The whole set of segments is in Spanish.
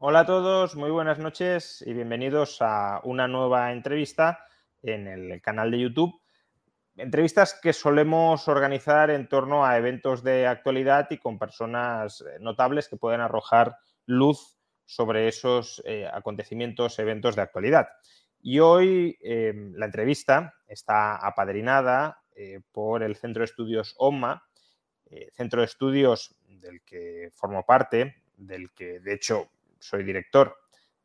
Hola a todos, muy buenas noches y bienvenidos a una nueva entrevista en el canal de YouTube. Entrevistas que solemos organizar en torno a eventos de actualidad y con personas eh, notables que pueden arrojar luz sobre esos eh, acontecimientos, eventos de actualidad. Y hoy eh, la entrevista está apadrinada por el Centro de Estudios OMA, centro de estudios del que formo parte, del que de hecho soy director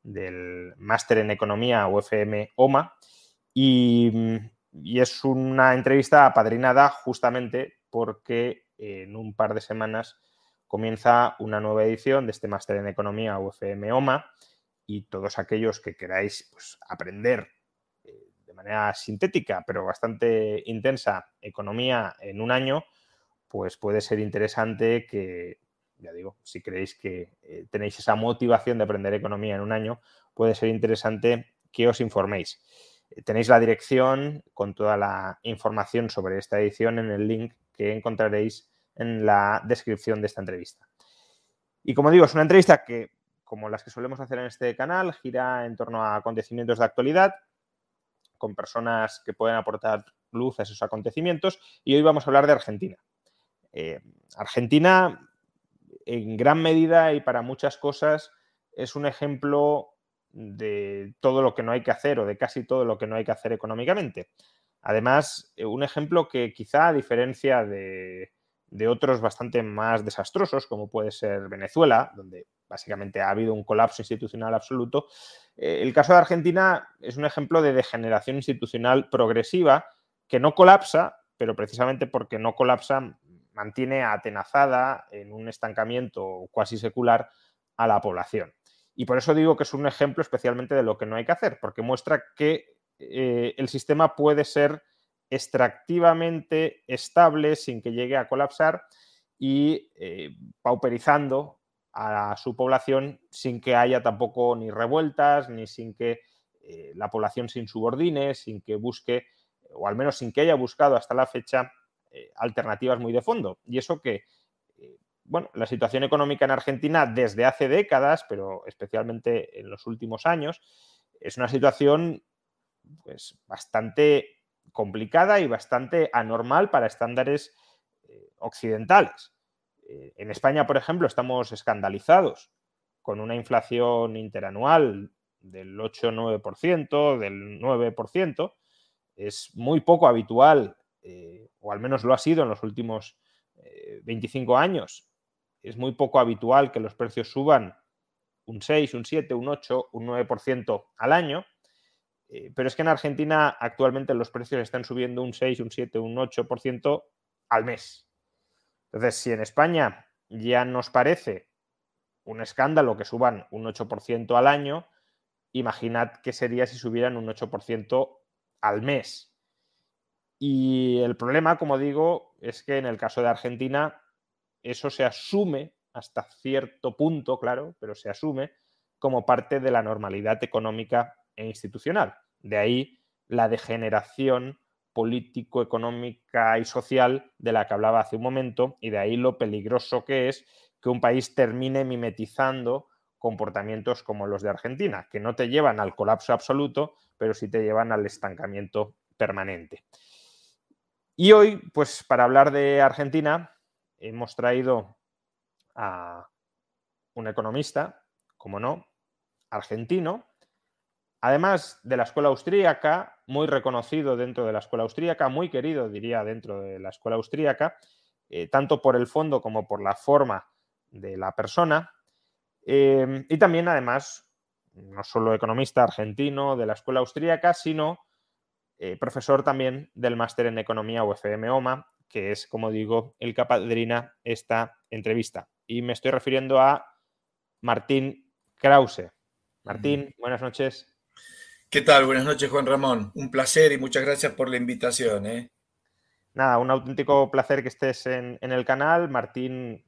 del máster en economía UFM OMA y, es una entrevista apadrinada justamente porque en un par de semanas comienza una nueva edición de este máster en economía UFM OMA y todos aquellos que queráis pues, aprender eh, de manera sintética pero bastante intensa economía en un año, pues puede ser interesante que ya digo, si creéis que eh, tenéis esa motivación de aprender economía en un año, puede ser interesante que os informéis. Eh, tenéis la dirección con toda la información sobre esta edición en el link que encontraréis en la descripción de esta entrevista. Y como digo, es una entrevista que, como las que solemos hacer en este canal, gira en torno a acontecimientos de actualidad, con personas que pueden aportar luz a esos acontecimientos. Y hoy vamos a hablar de Argentina. Eh, Argentina en gran medida y para muchas cosas es un ejemplo de todo lo que no hay que hacer o de casi todo lo que no hay que hacer económicamente. Además, eh, un ejemplo que quizá a diferencia de, otros bastante más desastrosos, como puede ser Venezuela, donde básicamente ha habido un colapso institucional absoluto, eh, el caso de Argentina es un ejemplo de degeneración institucional progresiva que no colapsa, pero precisamente porque no colapsa mantiene atenazada en un estancamiento cuasi secular a la población. Y por eso digo que es un ejemplo especialmente de lo que no hay que hacer, porque muestra que eh, el sistema puede ser extractivamente estable sin que llegue a colapsar y eh, pauperizando a su población sin que haya tampoco ni revueltas, ni sin que eh, la población se insubordine, sin que busque, o al menos sin que haya buscado hasta la fecha, eh, alternativas muy de fondo. Y eso que, eh, bueno, la situación económica en Argentina desde hace décadas, pero especialmente en los últimos años, es una situación pues, bastante complicada y bastante anormal para estándares eh, occidentales. en España, por ejemplo, estamos escandalizados con una inflación interanual del 8-9%, del 9%. Es muy poco habitual eh, o al menos lo ha sido en los últimos 25 eh, años, es muy poco habitual que los precios suban un 6, un 7, un 8, un 9% al año. Eh, pero es que en Argentina actualmente los precios están subiendo un 6, un 7, un 8% al mes. Entonces, si en España ya nos parece un escándalo que suban un 8% al año, imaginad qué sería si subieran un 8% al mes. Y el problema, como digo, es que en el caso de Argentina eso se asume hasta cierto punto, claro, pero se asume como parte de la normalidad económica e institucional. De ahí la degeneración político, económica y social de la que hablaba hace un momento, y de ahí lo peligroso que es que un país termine mimetizando comportamientos como los de Argentina, que no te llevan al colapso absoluto, pero sí te llevan al estancamiento permanente. Y hoy, pues para hablar de Argentina, hemos traído a un economista, como no, argentino, además de la escuela austríaca, muy reconocido dentro de la escuela austríaca, muy querido, diría, dentro de la escuela austríaca, eh, tanto por el fondo como por la forma de la persona. Eh, y también, además, no solo economista argentino de la escuela austríaca, sino eh, profesor también del máster en economía UFM OMA, que es, como digo, el que esta entrevista. Y me estoy refiriendo a Martín Krause. Martín, buenas noches. ¿Qué tal? Buenas noches, Juan Ramón. Un placer y muchas gracias por la invitación. ¿eh? Nada, un auténtico placer que estés en, el canal. Martín,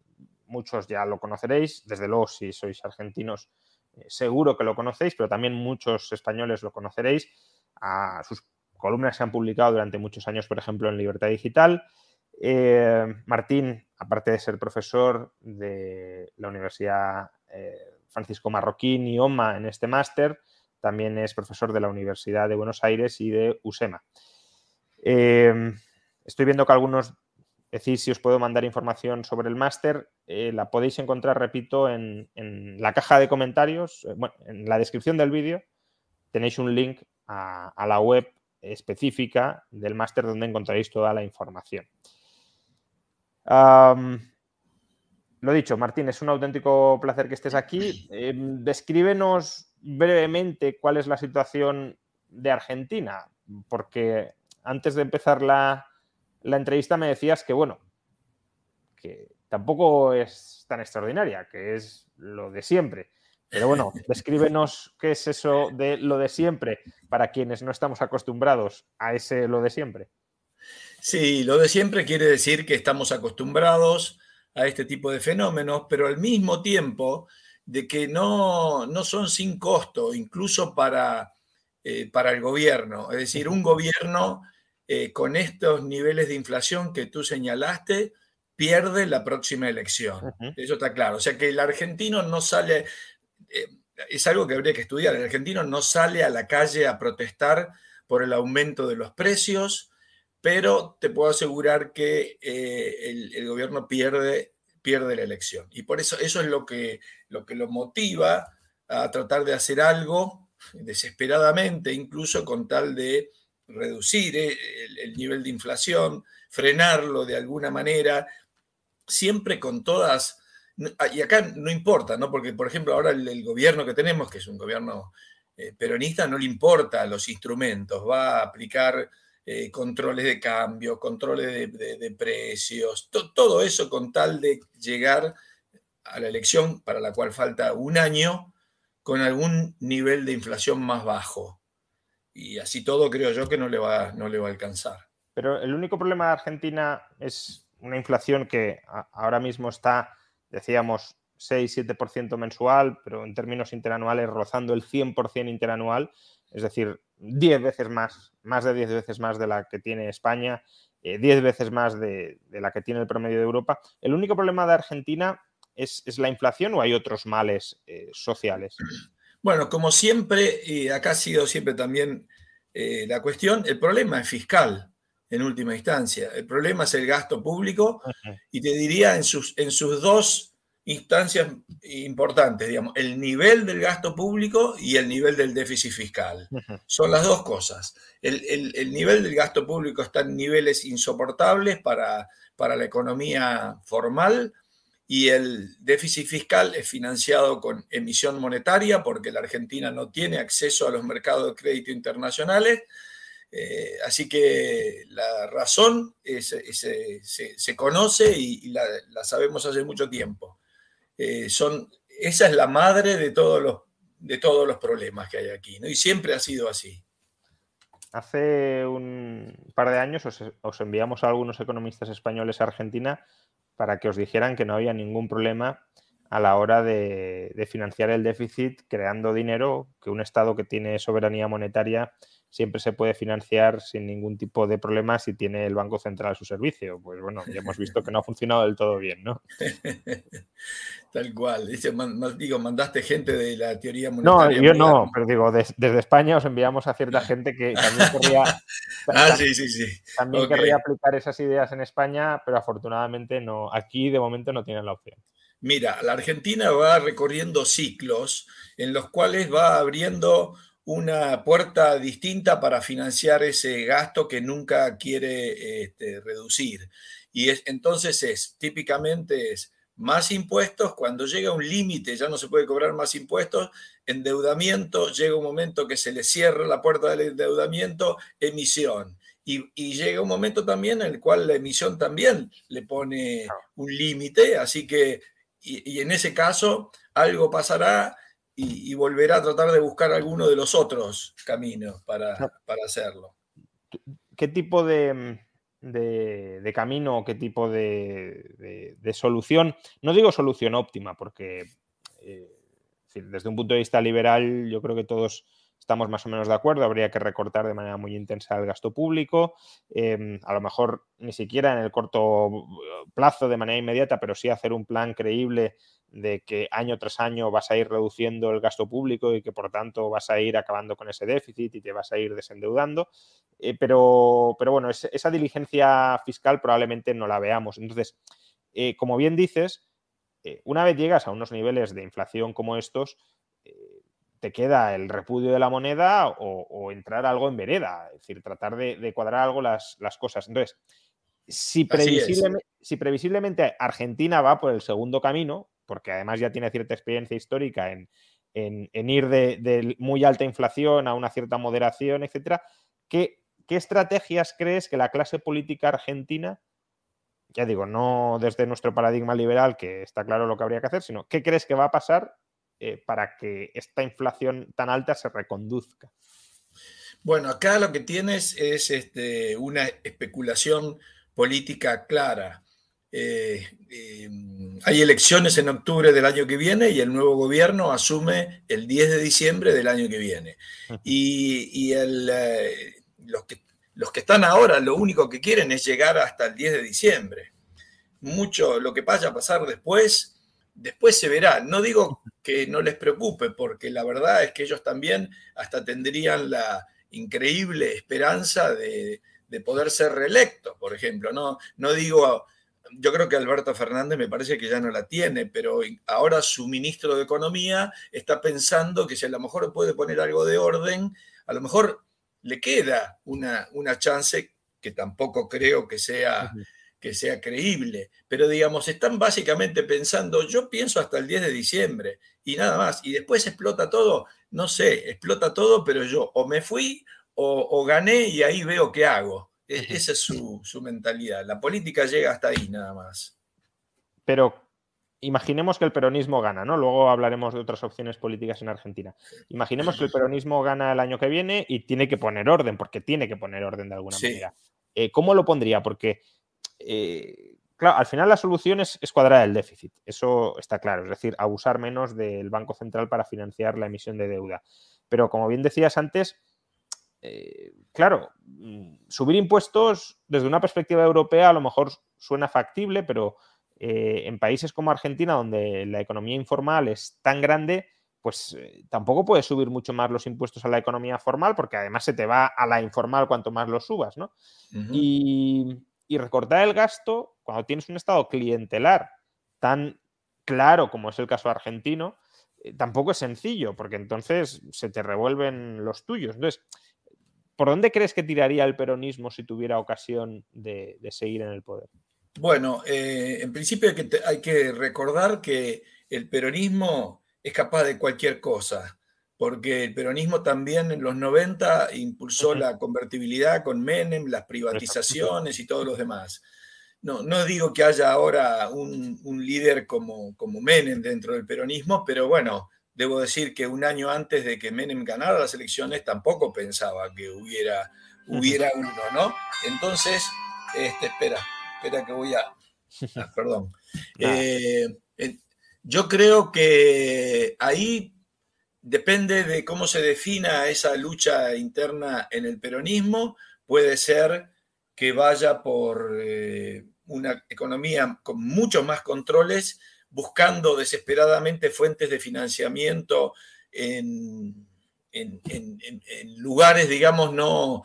muchos ya lo conoceréis, desde luego si sois argentinos eh, seguro que lo conocéis, pero también muchos españoles lo conoceréis. A sus columnas se han publicado durante muchos años, por ejemplo, en Libertad Digital. Eh, Martín, aparte de ser profesor de la Universidad eh, Francisco Marroquín y OMA en este máster, también es profesor de la Universidad de Buenos Aires y de USEMA. estoy viendo que algunos decís si os puedo mandar información sobre el máster. la podéis encontrar, repito, en, en, la caja de comentarios, en la descripción del vídeo tenéis un link a, la web específica del máster donde encontraréis toda la información. lo dicho, Martín, es un auténtico placer que estés aquí. Em, descríbenos brevemente cuál es la situación de Argentina, porque antes de empezar la, la entrevista me decías que, bueno, que tampoco es tan extraordinaria, que es lo de siempre. Pero bueno, descríbenos qué es eso de lo de siempre para quienes no estamos acostumbrados a ese lo de siempre. Sí, lo de siempre quiere decir que estamos acostumbrados a este tipo de fenómenos, pero al mismo tiempo de que no, no son sin costo, incluso para, eh, para el gobierno. Es decir, un gobierno eh, con estos niveles de inflación que tú señalaste pierde la próxima elección. Eso está claro. O sea que el argentino no sale, es algo que habría que estudiar. El argentino no sale a la calle a protestar por el aumento de los precios, pero te puedo asegurar que eh, el, gobierno pierde, pierde la elección. Y por eso eso es lo que, lo que lo motiva a tratar de hacer algo desesperadamente, incluso con tal de reducir eh, el nivel de inflación, frenarlo de alguna manera, siempre con todas y acá no importa, ¿no? Porque, por ejemplo, ahora el, gobierno que tenemos, que es un gobierno eh, peronista, no le importa los instrumentos, va a aplicar eh, controles de cambio, controles de, precios, todo eso con tal de llegar a la elección para la cual falta un año con algún nivel de inflación más bajo. Y así todo creo yo que no le va, no le va a alcanzar. Pero el único problema de Argentina es una inflación que ahora mismo está decíamos 6-7% mensual, pero en términos interanuales rozando el 100% interanual, es decir, 10 veces más, más de 10 veces más de la que tiene España, 10 eh, veces más de, la que tiene el promedio de Europa. ¿El único problema de Argentina es, la inflación o hay otros males eh, sociales? Bueno, como siempre, y acá ha sido siempre también eh, la cuestión, el problema es fiscal en última instancia. El problema es el gasto público y te diría en sus, en sus dos instancias importantes, digamos, el nivel del gasto público y el nivel del déficit fiscal. Son las dos cosas. El, nivel del gasto público está en niveles insoportables para, para la economía formal y el déficit fiscal es financiado con emisión monetaria porque la Argentina no tiene acceso a los mercados de crédito internacionales eh, así que la razón se, conoce y, la, sabemos hace mucho tiempo. Eh, son, esa es la madre de todos los, de todos los problemas que hay aquí, ¿no? y siempre ha sido así. Hace un par de años os, enviamos a algunos economistas españoles a Argentina para que os dijeran que no había ningún problema a la hora de, de financiar el déficit creando dinero, que un Estado que tiene soberanía monetaria siempre se puede financiar sin ningún tipo de problema si tiene el Banco Central a su servicio. Pues bueno, ya hemos visto que no ha funcionado del todo bien, ¿no? Tal cual. Dice, digo, mandaste gente de la teoría monetaria. No, yo no, pero digo, desde España os enviamos a cierta gente que también querría, ah, sí, sí, sí. también querría aplicar esas ideas en España, pero afortunadamente no. Aquí de momento no tienen la opción. Mira, la Argentina va recorriendo ciclos en los cuales va abriendo una puerta distinta para financiar ese gasto que nunca quiere este, reducir. Y es, entonces es, típicamente es más impuestos, cuando llega un límite ya no se puede cobrar más impuestos, endeudamiento, llega un momento que se le cierra la puerta del endeudamiento, emisión. Y, llega un momento también en el cual la emisión también le pone un límite, así que, y en ese caso, algo pasará y, volverá a tratar de buscar alguno de los otros caminos para, para hacerlo. ¿Qué tipo de, de, camino o qué tipo de, solución? No digo solución óptima, porque eh, desde un punto de vista liberal yo creo que todos estamos más o menos de acuerdo, habría que recortar de manera muy intensa el gasto público, em, a lo mejor ni siquiera en el corto plazo de manera inmediata, pero sí hacer un plan creíble de que año tras año vas a ir reduciendo el gasto público y que por tanto vas a ir acabando con ese déficit y te vas a ir desendeudando. Eh, pero, pero bueno, esa diligencia fiscal probablemente no la veamos. Entonces, eh, como bien dices, eh, una vez llegas a unos niveles de inflación como estos, te queda el repudio de la moneda o, entrar algo en vereda, es decir, tratar de, cuadrar algo las, las, cosas. Entonces, si, si previsiblemente Argentina va por el segundo camino, porque además ya tiene cierta experiencia histórica en, ir de, muy alta inflación a una cierta moderación, etcétera, ¿qué, estrategias crees que la clase política argentina, ya digo, no desde nuestro paradigma liberal, que está claro lo que habría que hacer, sino qué crees que va a pasar eh, para que esta inflación tan alta se reconduzca? Bueno, acá lo que tienes es este, una especulación política clara. Eh, eh, hay elecciones en octubre del año que viene y el nuevo gobierno asume el 10 de diciembre del año que viene. Y, eh, los, que, los que están ahora lo único que quieren es llegar hasta el 10 de diciembre. Mucho lo que vaya a pasar después, después se verá. No digo que no les preocupe, porque la verdad es que ellos también hasta tendrían la increíble esperanza de, de poder ser reelectos, por ejemplo. No, no digo yo creo que Alberto Fernández me parece que ya no la tiene, pero ahora su ministro de Economía está pensando que si a lo mejor puede poner algo de orden, a lo mejor le queda una, una chance que tampoco creo que sea, que sea creíble. Pero digamos, están básicamente pensando, yo pienso hasta el 10 de diciembre y nada más, y después explota todo, no sé, explota todo, pero yo o me fui o, o gané y ahí veo qué hago. E-, esa es su, mentalidad. La política llega hasta ahí nada más. Pero imaginemos que el peronismo gana, ¿no? Luego hablaremos de otras opciones políticas en Argentina. Imaginemos que el peronismo gana el año que viene y tiene que poner orden, porque tiene que poner orden de alguna manera. Eh, ¿Cómo lo pondría? Porque, eh, claro, al final la solución es, es, cuadrar el déficit, eso está claro, es decir, abusar menos del Banco Central para financiar la emisión de deuda. Pero como bien decías antes, eh, claro, mm, subir impuestos desde una perspectiva europea a lo mejor suena factible, pero eh, en países como Argentina, donde la economía informal es tan grande, pues eh, tampoco puedes subir mucho más los impuestos a la economía formal, porque además se te va a la informal cuanto más los subas, ¿no? y, y recortar el gasto, cuando tienes un estado clientelar tan claro como es el caso argentino, tampoco es sencillo, porque entonces se te revuelven los tuyos. Entonces, ¿Por dónde crees que tiraría el peronismo si tuviera ocasión de, seguir en el poder? Bueno, eh, en principio hay que, recordar que el peronismo es capaz de cualquier cosa, porque el peronismo también en los 90 impulsó la convertibilidad con Menem, las privatizaciones y todos los demás. No, no digo que haya ahora un, líder como, como Menem dentro del peronismo, pero bueno, Debo decir que un año antes de que Menem ganara las elecciones tampoco pensaba que hubiera, hubiera uno, ¿no? Entonces, este, espera, espera que voy a... Ah, perdón. Eh, yo creo que ahí depende de cómo se defina esa lucha interna en el peronismo. Puede ser que vaya por eh, una economía con muchos más controles buscando desesperadamente fuentes de financiamiento en, lugares, digamos, no,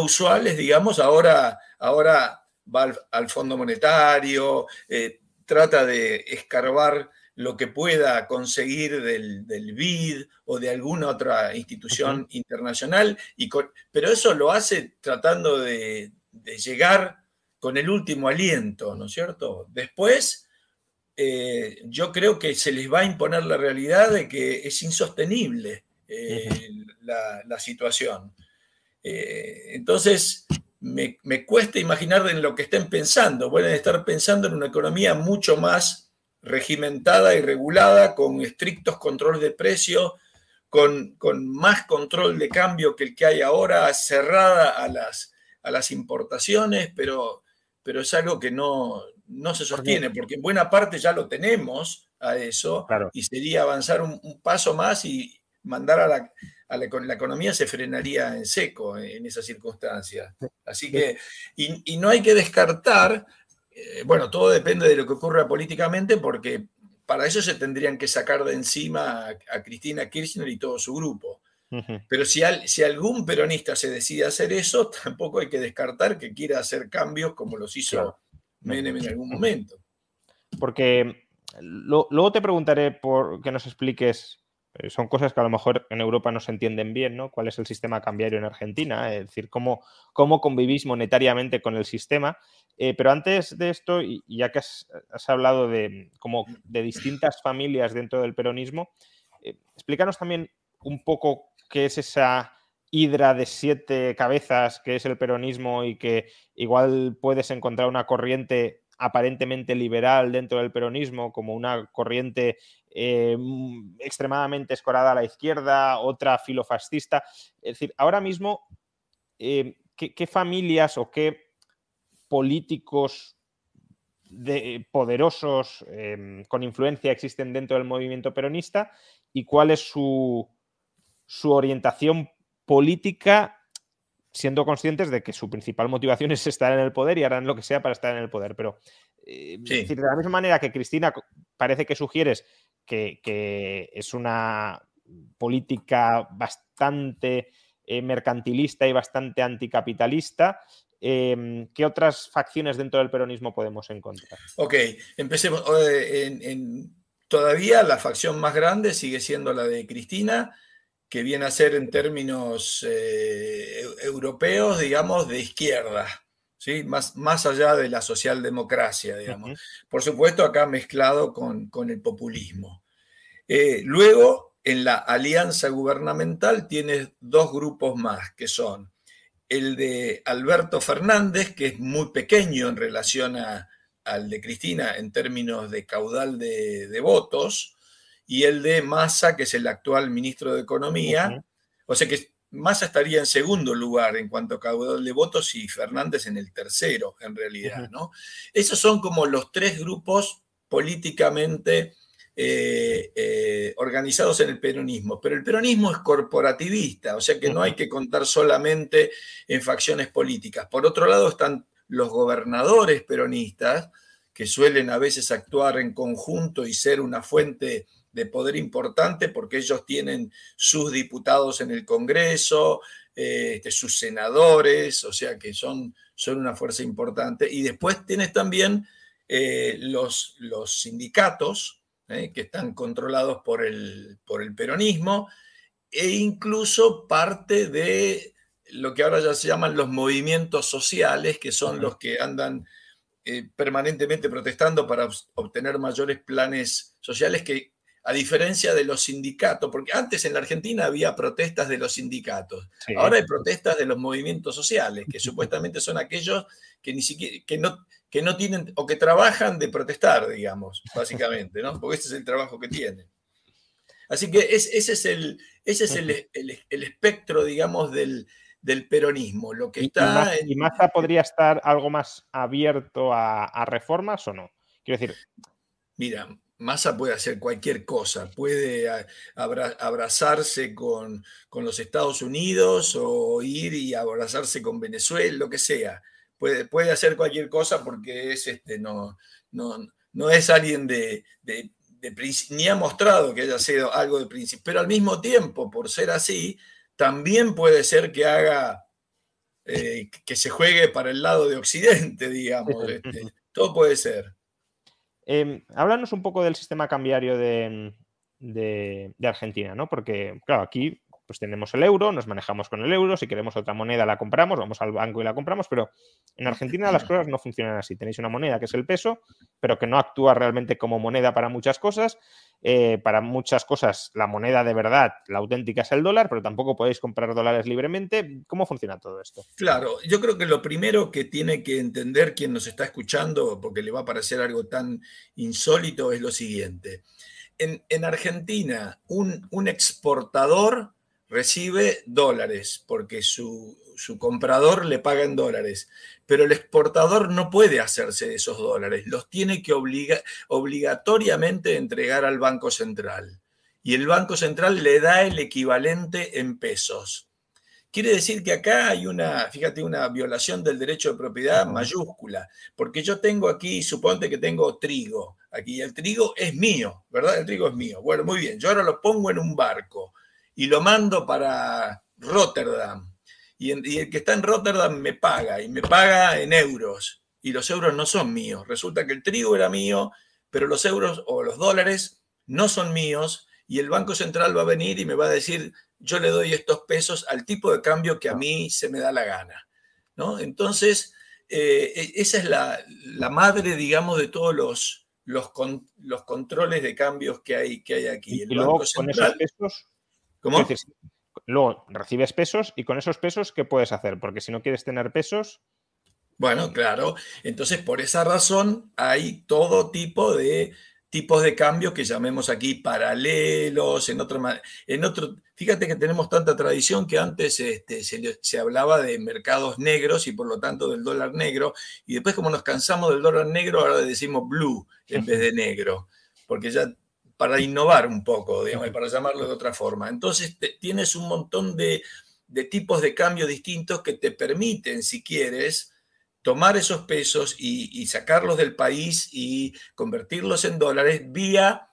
usuales, digamos, ahora, ahora va al, Fondo Monetario, eh, trata de escarbar lo que pueda conseguir del, BID o de alguna otra institución internacional, y pero eso lo hace tratando de, de, llegar con el último aliento, ¿no es cierto? Después eh, yo creo que se les va a imponer la realidad de que es insostenible eh, la, situación. Eh, entonces, me, cuesta imaginar en lo que estén pensando. Pueden estar pensando en una economía mucho más regimentada y regulada, con estrictos controles de precio, con, con, más control de cambio que el que hay ahora, cerrada a las, a las importaciones, pero, pero es algo que no, no se sostiene, porque en buena parte ya lo tenemos a eso, y sería avanzar un, paso más y mandar a la, a la, la, economía se frenaría en seco en esas circunstancias. Así que, y, y no hay que descartar, eh, bueno, todo depende de lo que ocurra políticamente, porque para eso se tendrían que sacar de encima a, Cristina Kirchner y todo su grupo. Pero si, si, algún peronista se decide hacer eso, tampoco hay que descartar que quiera hacer cambios como los hizo Menem en algún momento. Porque luego te preguntaré por que nos expliques, son cosas que a lo mejor en Europa no se entienden bien, ¿no? ¿Cuál es el sistema cambiario en Argentina? Es decir, cómo, cómo convivís monetariamente con el sistema. Eh, pero antes de esto, y ya que has, hablado de, como de distintas familias dentro del peronismo, eh, explícanos también un poco qué es esa hidra de siete cabezas que es el peronismo y que igual puedes encontrar una corriente aparentemente liberal dentro del peronismo, como una corriente eh, extremadamente escorada a la izquierda, otra filofascista. Es decir, ahora mismo, ¿qué, ¿qué, familias o qué políticos de, poderosos em, con influencia existen dentro del movimiento peronista y cuál es su, su orientación política siendo conscientes de que su principal motivación es estar en el poder y harán lo que sea para estar en el poder. Pero eh, de la misma manera que Cristina parece que sugieres que, que es una política bastante eh, mercantilista y bastante anticapitalista, Em, ¿qué otras facciones dentro del peronismo podemos encontrar? Ok, empecemos. En, todavía la facción más grande sigue siendo la de Cristina, que viene a ser en términos eh, europeos, digamos, de izquierda. ¿Sí? Más, más allá de la socialdemocracia, digamos. Por supuesto, acá mezclado con, el populismo. Eh, luego, en la alianza gubernamental tienes dos grupos más, que son el de Alberto Fernández, que es muy pequeño en relación al de Cristina en términos de caudal de, votos, y el de Massa, que es el actual ministro de Economía. O sea que Massa estaría en segundo lugar en cuanto a caudal de votos y Fernández en el tercero, en realidad. ¿no? Esos son como los tres grupos políticamente eh, eh, organizados en el peronismo, pero el peronismo es corporativista, o sea que no hay que contar solamente en facciones políticas. Por otro lado están los gobernadores peronistas, que suelen a veces actuar en conjunto y ser una fuente de poder importante porque ellos tienen sus diputados en el Congreso, eh, este, sus senadores, o sea que son, son una fuerza importante. Y después tienes también los, los sindicatos, ¿eh? que están controlados por el, por el peronismo, e incluso parte de lo que ahora ya se llaman los movimientos sociales, que son los que andan eh, permanentemente protestando para obtener mayores planes sociales que a diferencia de los sindicatos, porque antes en la Argentina había protestas de los sindicatos, ahora hay protestas de los movimientos sociales, que supuestamente son aquellos que ni siquiera, que no, que no tienen o que trabajan de protestar, digamos, básicamente, ¿no? Porque ese es el trabajo que tienen. Así que ese es el, ese es el, el, espectro, digamos, del, del, peronismo. Lo que está. ¿Y, Massa podría estar algo más abierto a, reformas o no? Quiero decir. Mira, Massa puede hacer cualquier cosa, puede abrazarse con, con, los Estados Unidos o ir y abrazarse con Venezuela, lo que sea puede, hacer cualquier cosa porque es este, no, no, es alguien de, de, ni ha mostrado que haya sido algo de principio, pero al mismo tiempo, por ser así, también puede ser que haga, eh, que se juegue para el lado de Occidente, digamos. Este, todo puede ser. Eh, háblanos un poco del sistema cambiario de, de, Argentina, ¿no? Porque, claro, aquí pues tenemos el euro, nos manejamos con el euro, si queremos otra moneda la compramos, vamos al banco y la compramos, pero en Argentina las cosas no funcionan así. Tenéis una moneda que es el peso, pero que no actúa realmente como moneda para muchas cosas. Eh, para muchas cosas la moneda de verdad, la auténtica es el dólar, pero tampoco podéis comprar dólares libremente. ¿Cómo funciona todo esto? Claro, yo creo que lo primero que tiene que entender quien nos está escuchando, porque le va a parecer algo tan insólito, es lo siguiente en, Argentina un, exportador recibe dólares porque su, comprador le paga en dólares, pero el exportador no puede hacerse de esos dólares, los tiene que obligatoriamente entregar al Banco Central. Y el Banco Central le da el equivalente en pesos. Quiere decir que acá hay una, fíjate, una violación del derecho de propiedad mayúscula, porque yo tengo aquí, suponte que tengo trigo, aquí el trigo es mío, ¿verdad? El trigo es mío. Bueno, muy bien, yo ahora lo pongo en un barco y lo mando para Rotterdam. Y, y el que está en Rotterdam me paga, y me paga en euros, y los euros no son míos. Resulta que el trigo era mío, pero los euros o los dólares no son míos, y el Banco Central va a venir y me va a decir, yo le doy estos pesos al tipo de cambio que a mí se me da la gana. ¿no? Entonces, eh, e, esa es la, madre, digamos, de todos los, los, los, controles de cambios que hay, que hay aquí. y con esos pesos, ¿cómo? luego recibes pesos y con esos pesos, ¿qué puedes hacer? Porque si no quieres tener pesos... Bueno, claro. Entonces, por esa razón, hay todo tipo de tipos de cambio que llamemos aquí paralelos, en otro, en otro fíjate que tenemos tanta tradición que antes este, se, hablaba de mercados negros y por lo tanto del dólar negro, y después como nos cansamos del dólar negro, ahora decimos blue en vez de negro, porque ya para innovar un poco, digamos, para llamarlo de otra forma. Entonces tienes un montón de, de tipos de cambio distintos que te permiten, si quieres, tomar esos pesos y, sacarlos del país y convertirlos en dólares vía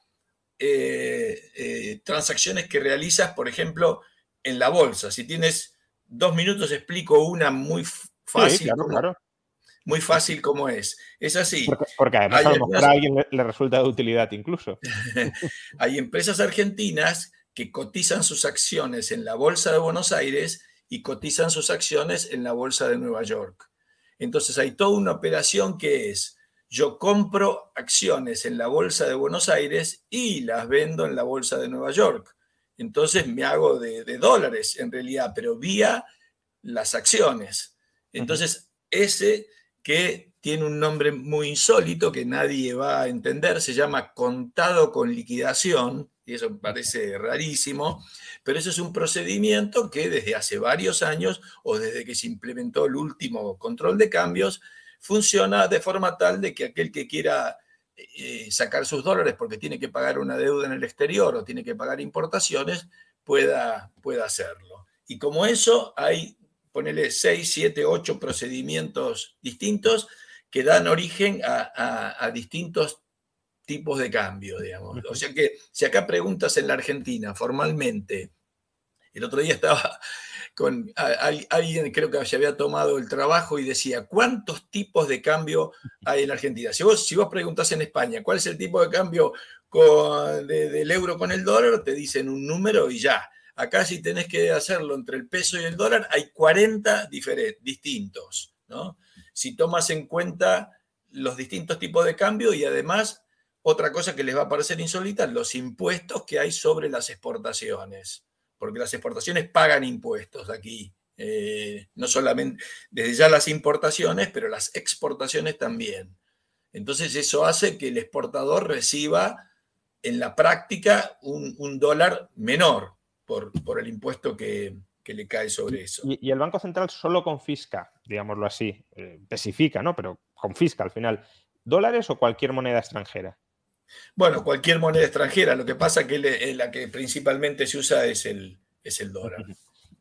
eh, eh, transacciones que realizas, por ejemplo, en la bolsa. Si tienes dos minutos, explico una muy fácil. Muy fácil como es. Es así. Porque, además a lo mejor a alguien le resulta de utilidad incluso. Hay empresas argentinas que cotizan sus acciones en la Bolsa de Buenos Aires y cotizan sus acciones en la Bolsa de Nueva York. Entonces hay toda una operación que es, yo compro acciones en la Bolsa de Buenos Aires y las vendo en la Bolsa de Nueva York. Entonces me hago de, dólares en realidad, pero vía las acciones. Entonces ese que tiene un nombre muy insólito que nadie va a entender, se llama contado con liquidación, y eso parece rarísimo, pero eso es un procedimiento que desde hace varios años o desde que se implementó el último control de cambios, funciona de forma tal de que aquel que quiera eh, sacar sus dólares porque tiene que pagar una deuda en el exterior o tiene que pagar importaciones, pueda, pueda hacerlo. Y como eso, hay, ponele 6, 7, 8 procedimientos distintos que dan origen a, a distintos tipos de cambio, digamos. O sea que si acá preguntas en la Argentina formalmente, el otro día estaba con alguien, creo que se había tomado el trabajo y decía, ¿cuántos tipos de cambio hay en la Argentina? Si vos, si vos preguntás en España, ¿cuál es el tipo de cambio del euro con el dólar? Te dicen un número y ya. Acá si tenés que hacerlo entre el peso y el dólar, hay 40 distintos, ¿no? Si tomas en cuenta los distintos tipos de cambio y además otra cosa que les va a parecer insólita, los impuestos que hay sobre las exportaciones, porque las exportaciones pagan impuestos aquí, eh, no solamente desde ya las importaciones, pero las exportaciones también. Entonces eso hace que el exportador reciba en la práctica un, dólar menor por, por el impuesto que, le cae sobre eso. Y, el Banco Central solo confisca, digámoslo así, eh, especifica, ¿no? Pero confisca al final, dólares o cualquier moneda extranjera. Bueno, cualquier moneda extranjera. Lo que pasa es que la que principalmente se usa es el, es el dólar.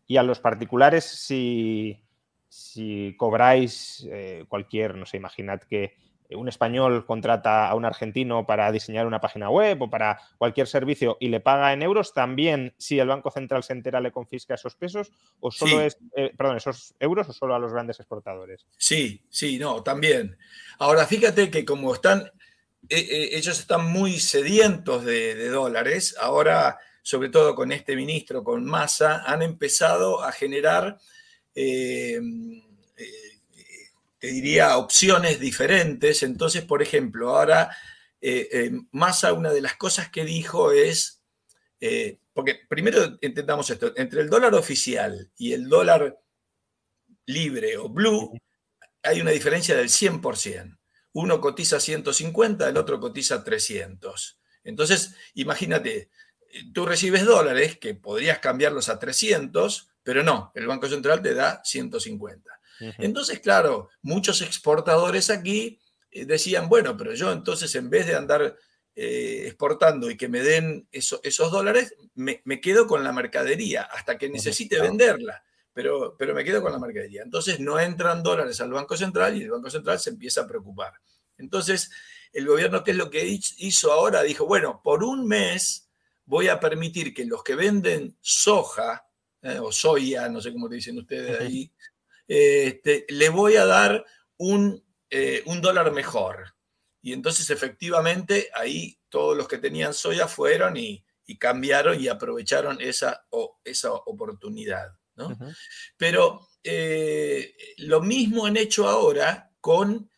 Y a los particulares, si, si cobráis eh, cualquier, no sé, imaginad que un español contrata a un argentino para diseñar una página web o para cualquier servicio y le paga en euros, también si el Banco Central se entera le confisca esos pesos o solo es, eh, perdón, esos euros o solo a los grandes exportadores. Sí, sí, no, también. Ahora fíjate que como están eh, eh, ellos están muy sedientos de, dólares. Ahora sobre todo con este ministro, con Massa, han empezado a generar, eh, eh, te diría, opciones diferentes. Entonces, por ejemplo, ahora Massa, una de las cosas que dijo es, porque primero entendamos esto, entre el dólar oficial y el dólar libre o blue, hay una diferencia del 100%. Uno cotiza 150, el otro cotiza 300. Entonces, imagínate, tú recibes dólares que podrías cambiarlos a 300, pero no, el Banco Central te da 150. Entonces, claro, muchos exportadores aquí eh, decían, bueno, pero yo entonces en vez de andar eh, exportando y que me den esos dólares, me, quedo con la mercadería hasta que necesite venderla pero, pero me quedo con la mercadería. Entonces no entran dólares al Banco Central y el Banco Central se empieza a preocupar. Entonces, el gobierno, ¿qué es lo que hizo ahora? Dijo, bueno, por un mes voy a permitir que los que venden soja eh, o soya, no sé cómo te dicen ustedes ahí, este, le voy a dar un, eh, un dólar mejor. Y entonces efectivamente ahí todos los que tenían soya fueron y, cambiaron y aprovecharon esa, esa oportunidad. Pero eh, lo mismo han hecho ahora con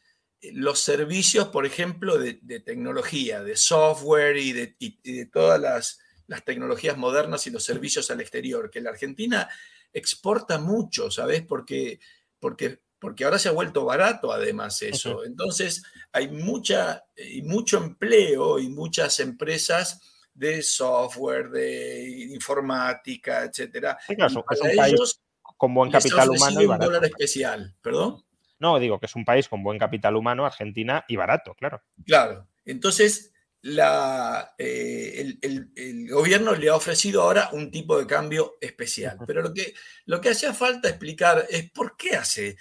los servicios, por ejemplo, de, tecnología, de software y de, todas las, tecnologías modernas y los servicios al exterior, que la Argentina exporta mucho, ¿sabes? Porque, porque, porque ahora se ha vuelto barato además eso. Entonces hay mucha, y mucho empleo y muchas empresas de software, de informática, etcétera. es un país con buen capital humano y barato. un dólar especial, ¿perdón? No, digo que es un país con buen capital humano, Argentina, y barato, claro. Claro. Entonces, la, eh, el, gobierno le ha ofrecido ahora un tipo de cambio especial. Pero lo que, lo que hacía falta explicar es por qué hace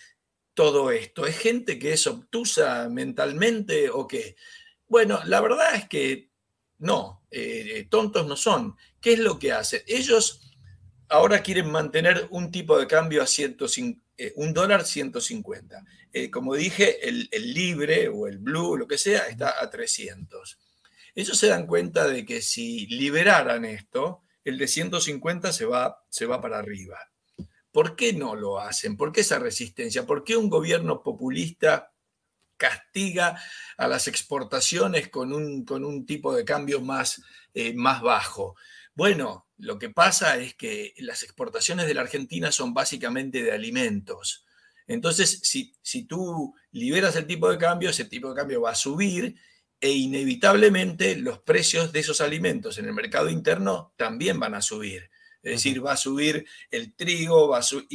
todo esto. ¿Es gente que es obtusa mentalmente o qué? Bueno, la verdad es que no, eh, tontos no son. ¿Qué es lo que hacen? Ellos ahora quieren mantener un tipo de cambio a 150, eh, un dólar 150. Eh, como dije, el, libre o el blue, lo que sea, está a 300. Ellos se dan cuenta de que si liberaran esto, el de 150 se va, se va para arriba. ¿Por qué no lo hacen? ¿Por qué esa resistencia? ¿Por qué un gobierno populista castiga a las exportaciones con un, con un tipo de cambio más, eh, más bajo. Bueno, lo que pasa es que las exportaciones de la Argentina son básicamente de alimentos. Entonces, si, si tú liberas el tipo de cambio, ese tipo de cambio va a subir e inevitablemente los precios de esos alimentos en el mercado interno también van a subir. Es decir, va a subir el trigo, va a subir,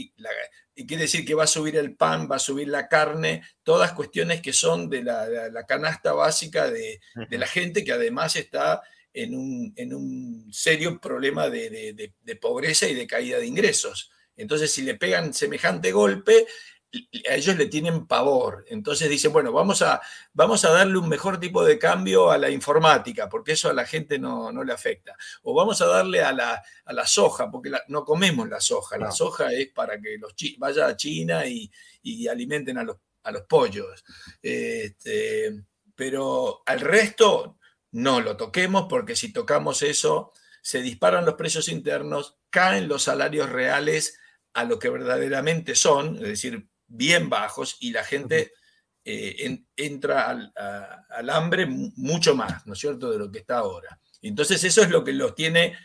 y quiere decir que va a subir el pan, va a subir la carne, todas cuestiones que son de la, canasta básica de, la gente que además está en un, serio problema de, pobreza y de caída de ingresos. Entonces, si le pegan semejante golpe, a ellos le tienen pavor. Entonces dicen, bueno, vamos a, vamos a darle un mejor tipo de cambio a la informática, porque eso a la gente no, le afecta. O vamos a darle a la, a la soja, porque no comemos la soja. La soja es para que los vaya a China y, alimenten a los, a los pollos. Este, pero al resto no lo toquemos, porque si tocamos eso, se disparan los precios internos, caen los salarios reales a lo que verdaderamente son, es decir, bien bajos y la gente eh, entra al, hambre mucho más, ¿no es cierto?, de lo que está ahora. Entonces eso es lo que los tiene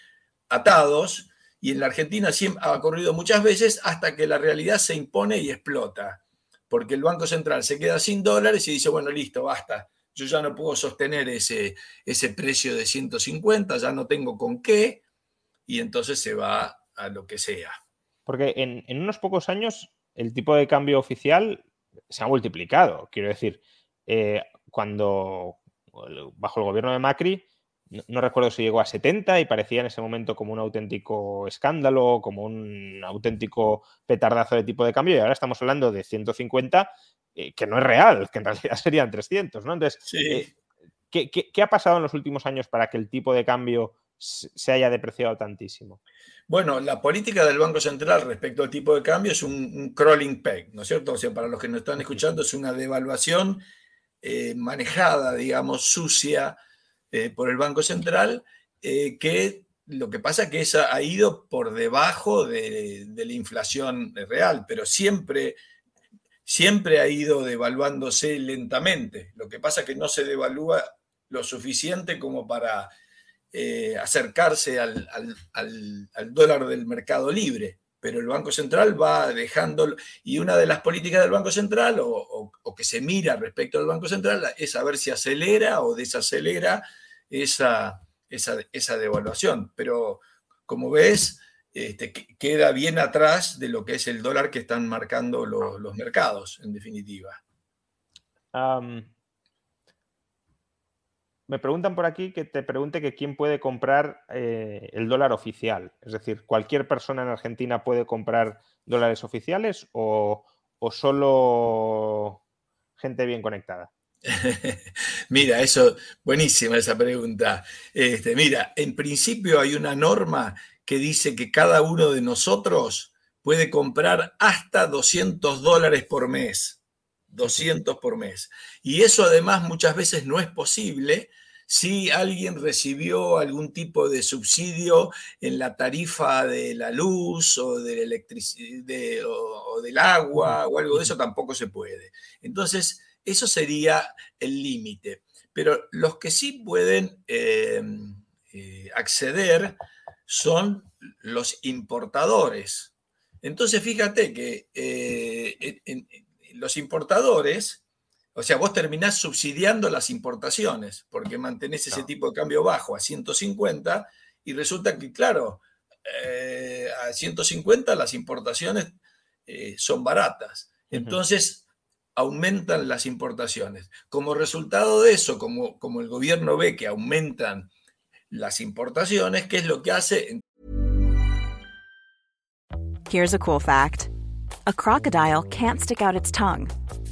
atados y en la Argentina siempre ha ocurrido muchas veces hasta que la realidad se impone y explota, porque el Banco Central se queda sin dólares y dice, bueno, listo, basta, yo ya no puedo sostener ese, ese precio de 150, ya no tengo con qué, y entonces se va a lo que sea. Porque en, en unos pocos años el tipo de cambio oficial se ha multiplicado. Quiero decir, eh, cuando bajo el gobierno de Macri, no, recuerdo si llegó a 70 y parecía en ese momento como un auténtico escándalo, como un auténtico petardazo de tipo de cambio, y ahora estamos hablando de 150, eh, que no es real, que en realidad serían 300, ¿no? Entonces, eh, qué ha pasado en los últimos años para que el tipo de cambio se haya depreciado tantísimo? Bueno, la política del Banco Central respecto al tipo de cambio es un, crawling peg, ¿no es cierto? O sea, para los que nos están escuchando, es una devaluación eh, manejada, digamos, sucia eh, por el Banco Central, eh, que lo que pasa es que esa ha ido por debajo de, la inflación real, pero siempre, siempre ha ido devaluándose lentamente. Lo que pasa es que no se devalúa lo suficiente como para eh, acercarse al, dólar del mercado libre. Pero el Banco Central va dejando, y una de las políticas del Banco Central, o, que se mira respecto al Banco Central, es saber si acelera o desacelera esa, esa, devaluación. Pero como ves, este, queda bien atrás de lo que es el dólar que están marcando los mercados, en definitiva me preguntan por aquí que te pregunte que quién puede comprar eh, el dólar oficial. Es decir, ¿cualquier persona en Argentina puede comprar dólares oficiales o, solo gente bien conectada? mira, eso, buenísima esa pregunta. Este, mira, en principio hay una norma que dice que cada uno de nosotros puede comprar hasta 200 dólares por mes. 200 por mes. Y eso además muchas veces no es posible si alguien recibió algún tipo de subsidio en la tarifa de la luz o, o, del agua o algo de eso, tampoco se puede. Entonces, eso sería el límite. Pero los que sí pueden eh, eh, acceder son los importadores. Entonces, fíjate que eh, los importadores o sea, vos terminás subsidiando las importaciones porque mantenés ese tipo de cambio bajo a 150 y resulta que, claro, eh, a 150 las importaciones eh, son baratas. Entonces, aumentan las importaciones. Como resultado de eso, como, como el gobierno ve que aumentan las importaciones, ¿qué es lo que hace? Here's a cool fact. A crocodile can't stick out its tongue.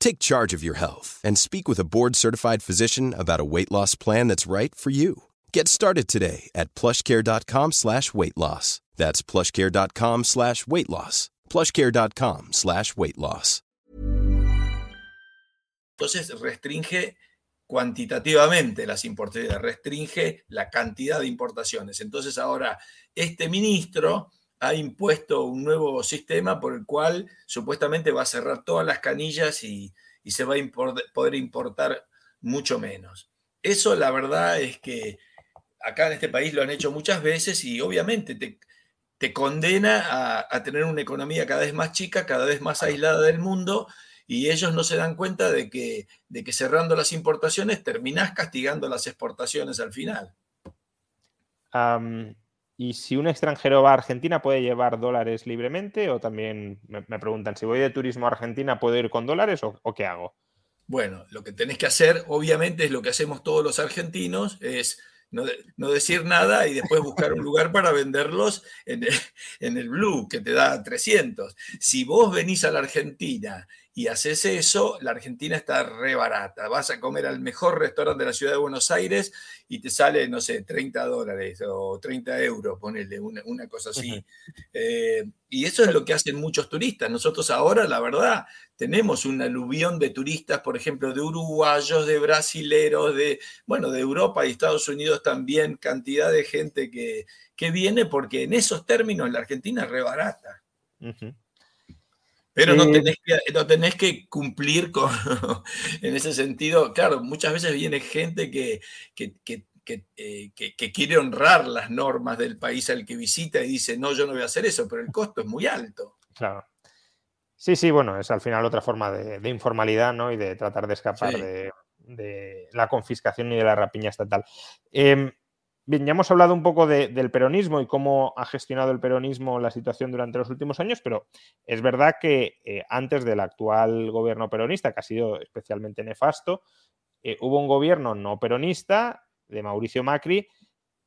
Take charge of your health and speak with a board certified physician about a weight loss plan that's right for you. Get started today at plushcare.com slash weight loss. That's plushcare.com slash weight loss. Plushcare.com slash weight loss. Entonces restringe cuantitativamente las importaciones, restringe la cantidad de importaciones. Entonces ahora este ministro ha impuesto un nuevo sistema por el cual supuestamente va a cerrar todas las canillas y, se va a poder importar mucho menos. Eso la verdad es que acá en este país lo han hecho muchas veces y obviamente te, condena a, tener una economía cada vez más chica, cada vez más aislada del mundo y ellos no se dan cuenta de que, de que cerrando las importaciones terminás castigando las exportaciones al final. Y si un extranjero va a Argentina, ¿puede llevar dólares libremente? O también me, preguntan, si voy de turismo a Argentina, ¿puedo ir con dólares o, qué hago? Bueno, lo que tenés que hacer, obviamente, es lo que hacemos todos los argentinos, es no, decir nada y después buscar un lugar para venderlos en el, en el, Blue, que te da 300. Si vos venís a la Argentina y haces eso, la Argentina está re barata. Vas a comer al mejor restaurante de la ciudad de Buenos Aires y te sale, no sé, 30 dólares o 30 euros, ponele, una, una cosa así. Eh, y eso es lo que hacen muchos turistas. Nosotros ahora, la verdad, tenemos un aluvión de turistas, por ejemplo, de uruguayos, de brasileros, de, bueno, de Europa y Estados Unidos también, cantidad de gente que, que viene porque en esos términos la Argentina es re barata. Pero no tenés, que, no tenés que cumplir con, en ese sentido, claro, muchas veces viene gente que, eh, que, que, quiere honrar las normas del país al que visita y dice, no, yo no voy a hacer eso, pero el costo es muy alto. Claro. Sí, sí, bueno, es al final otra forma de, informalidad, ¿no? Y de tratar de escapar de, de, la confiscación y de la rapiña estatal. Eh, Bien, ya hemos hablado un poco del peronismo y cómo ha gestionado el peronismo la situación durante los últimos años, pero es verdad que eh, antes del actual gobierno peronista, que ha sido especialmente nefasto, eh, hubo un gobierno no peronista de Mauricio Macri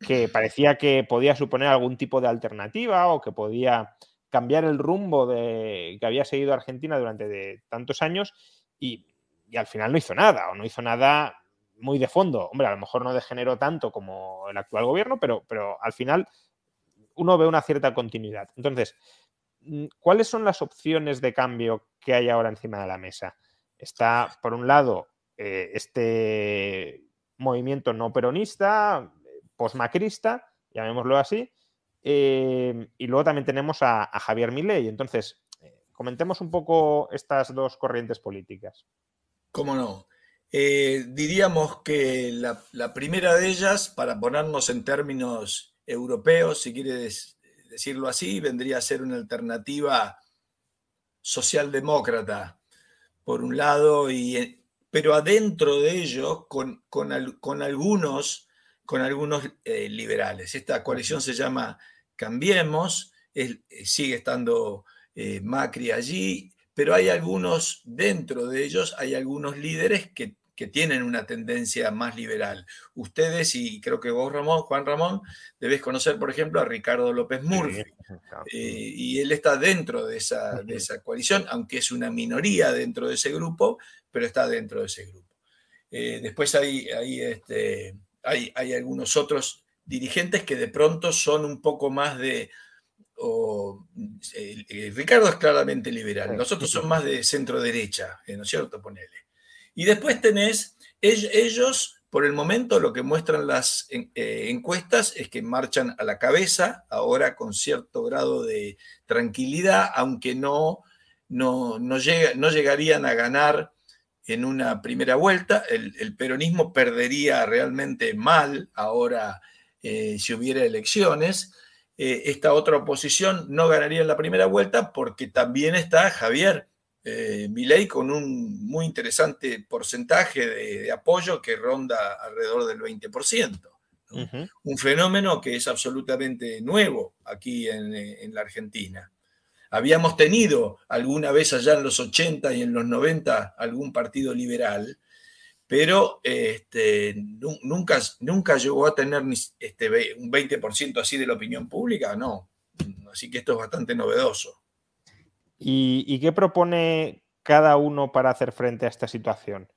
que parecía que podía suponer algún tipo de alternativa o que podía cambiar el rumbo de, que había seguido Argentina durante tantos años y, y al final no hizo nada o no hizo nada muy de fondo. Hombre, a lo mejor no degeneró tanto como el actual gobierno, pero, pero al final uno ve una cierta continuidad. Entonces, mm, ¿cuáles son las opciones de cambio que hay ahora encima de la mesa? Está, por un lado, eh, este movimiento no peronista, posmacrista, llamémoslo así, eh, y luego también tenemos a, Javier Milei. Entonces, eh, comentemos un poco estas dos corrientes políticas. ¿Cómo no? Eh, diríamos que la, primera de ellas, para ponernos en términos europeos, si quieres decirlo así, vendría a ser una alternativa socialdemócrata, por un lado, y, pero adentro de ello con, con, algunos, con algunos eh, liberales. Esta coalición se llama Cambiemos, sigue estando eh, Macri allí, pero hay algunos, dentro de ellos, hay algunos líderes que que tienen una tendencia más liberal. Ustedes, y creo que vos, Ramón, Juan Ramón, debes conocer, por ejemplo, a Ricardo López Murphy. Eh, y él está dentro de esa, de esa coalición, aunque es una minoría dentro de ese grupo, pero está dentro de ese grupo. Eh, después hay, hay, este, hay, hay, algunos otros dirigentes que de pronto son un poco más de... Eh, Ricardo es claramente liberal, nosotros somos más de centro derecha, ¿no es cierto? Ponele. Y después tenés, ellos, por el momento, lo que muestran las eh, encuestas es que marchan a la cabeza, ahora con cierto grado de tranquilidad, aunque no, no, no, llegarían a ganar en una primera vuelta. El, peronismo perdería realmente mal ahora eh, si hubiera elecciones. Eh, esta otra oposición no ganaría en la primera vuelta porque también está Javier eh, Milei con un muy interesante porcentaje de, apoyo que ronda alrededor del 20%. Un fenómeno que es absolutamente nuevo aquí en, la Argentina. Habíamos tenido alguna vez allá en los 80 y en los 90 algún partido liberal, pero este, nunca, nunca llegó a tener este, un 20% así de la opinión pública, no. Así que esto es bastante novedoso. ¿Y, qué propone cada uno para hacer frente a esta situación?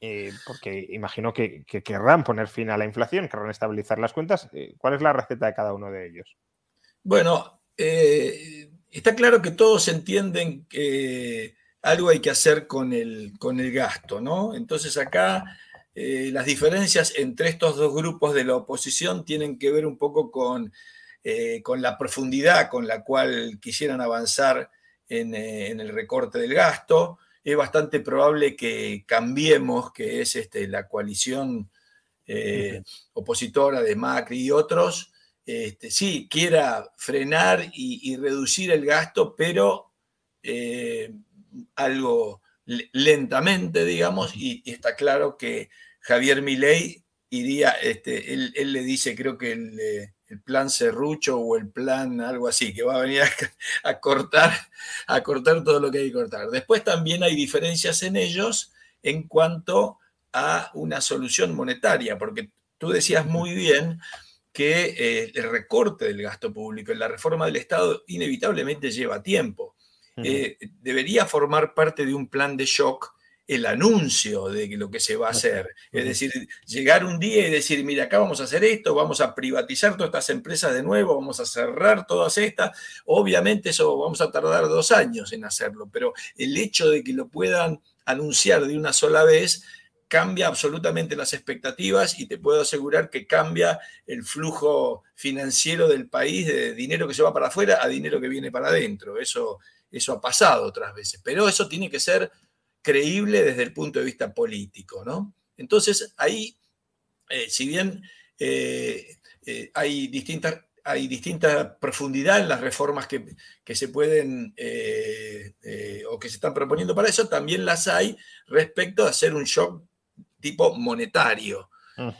Eh, porque imagino que, querrán poner fin a la inflación, querrán estabilizar las cuentas. Eh, ¿Cuál es la receta de cada uno de ellos? Bueno, eh, está claro que todos entienden que algo hay que hacer con el, con el gasto, ¿no? Entonces acá las diferencias entre estos dos grupos de la oposición tienen que ver un poco con, con la profundidad con la cual quisieran avanzar eh, en, el recorte del gasto. Es bastante probable que cambiemos, que es este, la coalición eh, opositora de Macri y otros, este, sí, quiera frenar y, reducir el gasto, pero eh, algo lentamente, digamos, y, está claro que Javier Milei iría, este, él, le dice, creo que el, el plan serrucho o el plan algo así, que va a venir a, cortar, a cortar todo lo que hay que cortar. Después también hay diferencias en ellos en cuanto a una solución monetaria, porque tú decías muy bien que eh, el recorte del gasto público en la reforma del Estado inevitablemente lleva tiempo. eh, debería formar parte de un plan de shock el anuncio de lo que se va a hacer. Es decir, llegar un día y decir, mira, acá vamos a hacer esto, vamos a privatizar todas estas empresas de nuevo, vamos a cerrar todas estas. Obviamente eso vamos a tardar dos años en hacerlo, pero el hecho de que lo puedan anunciar de una sola vez cambia absolutamente las expectativas y te puedo asegurar que cambia el flujo financiero del país de dinero que se va para afuera a dinero que viene para adentro. Eso, eso ha pasado otras veces, pero eso tiene que ser creíble desde el punto de vista político, ¿no? Entonces, ahí, eh, si bien eh, eh, hay distintas hay distinta profundidad en las reformas que, se pueden o que se están proponiendo para eso, también las hay respecto a hacer un shock tipo monetario.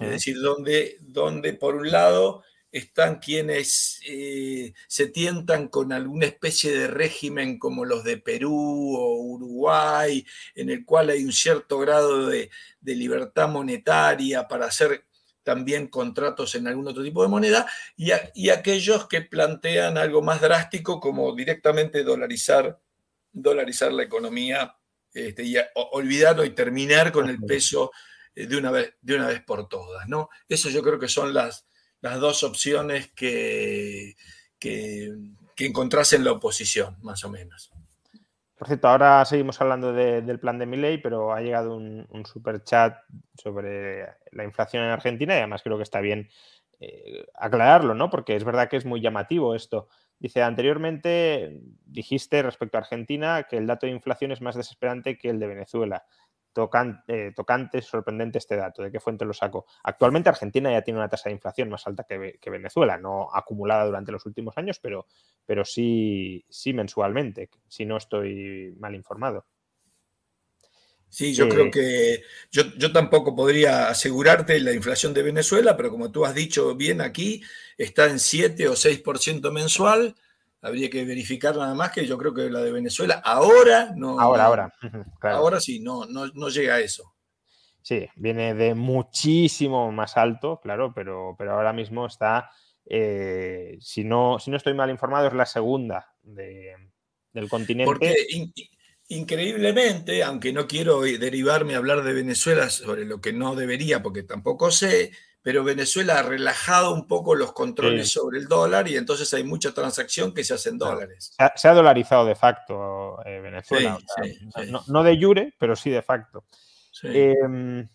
Es decir, donde, donde por un lado están quienes eh, se tientan con alguna especie de régimen como los de Perú o Uruguay, en el cual hay un cierto grado de, libertad monetaria para hacer también contratos en algún otro tipo de moneda, y, aquellos que plantean algo más drástico como directamente dolarizar, dolarizar la economía este, y olvidarlo y terminar con el peso eh, de una vez, de una vez por todas. ¿no? Eso yo creo que son las, las dos opciones que, que, en la oposición, más o menos. Por cierto, ahora seguimos hablando del plan de Milley, pero ha llegado un, super chat sobre la inflación en Argentina y además creo que está bien eh, aclararlo, ¿no? Porque es verdad que es muy llamativo esto. Dice, anteriormente dijiste respecto a Argentina que el dato de inflación es más desesperante que el de Venezuela. Eh, tocante, sorprendente este dato, de qué fuente lo saco. Actualmente Argentina ya tiene una tasa de inflación más alta que, Venezuela, no acumulada durante los últimos años, pero, pero sí, sí mensualmente, si no estoy mal informado. Sí, yo creo que yo, yo, tampoco podría asegurarte la inflación de Venezuela, pero como tú has dicho bien aquí, está en 7 o 6% mensual habría que verificar nada más que yo creo que la de Venezuela ahora no. Ahora, ahora. Ahora sí, no, no, llega a eso. Sí, viene de muchísimo más alto, claro, pero, pero ahora mismo está, eh, si, no, si no estoy mal informado, es la segunda del continente. Porque increíblemente, aunque no quiero derivarme a hablar de Venezuela sobre lo que no debería, porque tampoco sé, pero Venezuela ha relajado un poco los controles sobre el dólar y entonces hay mucha transacción que se hace en dólares. Se ha, dolarizado de facto eh, Venezuela. no, de jure, pero sí de facto. Em,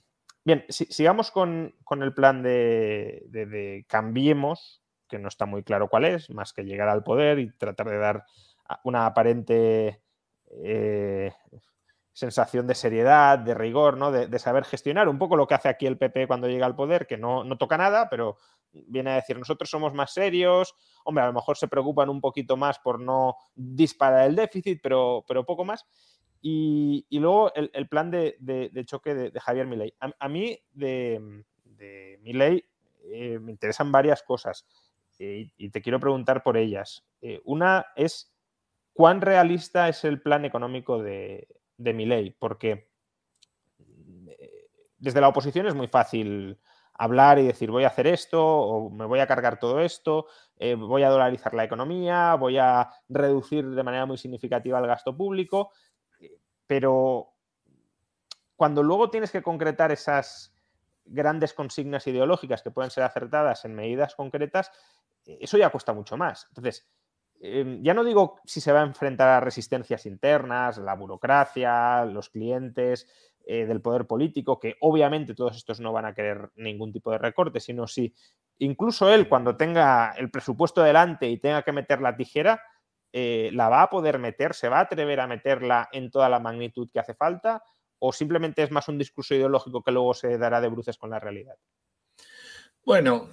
bien, sigamos con, el plan de, cambiemos, que no está muy claro cuál es, más que llegar al poder y tratar de dar una aparente eh, sensación de seriedad, de rigor, ¿no? De, saber gestionar un poco lo que hace aquí el PP cuando llega al poder, que no, toca nada, pero viene a decir, nosotros somos más serios, hombre, a lo mejor se preocupan un poquito más por no disparar el déficit, pero, pero poco más. Y, luego el, plan de, choque de, Javier Milei. A, mí de, de Milei eh, me interesan varias cosas eh, y te quiero preguntar por ellas. Eh, una es, ¿cuán realista es el plan económico de, de mi ley, porque eh, desde la oposición es muy fácil hablar y decir voy a hacer esto o me voy a cargar todo esto, eh, voy a dolarizar la economía, voy a reducir de manera muy significativa el gasto público, pero cuando luego tienes que concretar esas grandes consignas ideológicas que pueden ser acertadas en medidas concretas, eso ya cuesta mucho más. Entonces, Em, ya no digo si se va a enfrentar a resistencias internas, la burocracia, los clientes eh, del poder político, que obviamente todos estos no van a querer ningún tipo de recorte, sino si incluso él cuando tenga el presupuesto delante y tenga que meter la tijera, eh, la va a poder meter, se va a atrever a meterla en toda la magnitud que hace falta, o simplemente es más un discurso ideológico que luego se dará de bruces con la realidad. Bueno,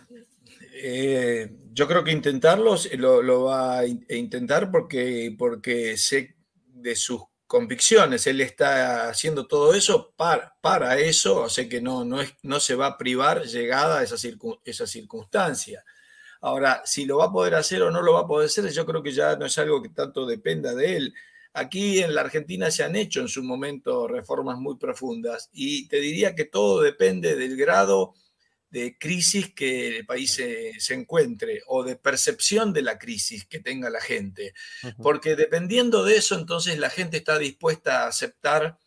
eh, yo creo que intentarlo lo, va a intentar porque, porque sé de sus convicciones. Él está haciendo todo eso para, para eso, o sea que no, no, es, no se va a privar llegada a esa, esa circunstancia. Ahora, si lo va a poder hacer o no lo va a poder hacer, yo creo que ya no es algo que tanto dependa de él. Aquí en la Argentina se han hecho en su momento reformas muy profundas y te diría que todo depende del grado crisis que el país se, encuentre o de percepción de la crisis que tenga la gente. Porque dependiendo de eso, entonces la gente está dispuesta a aceptar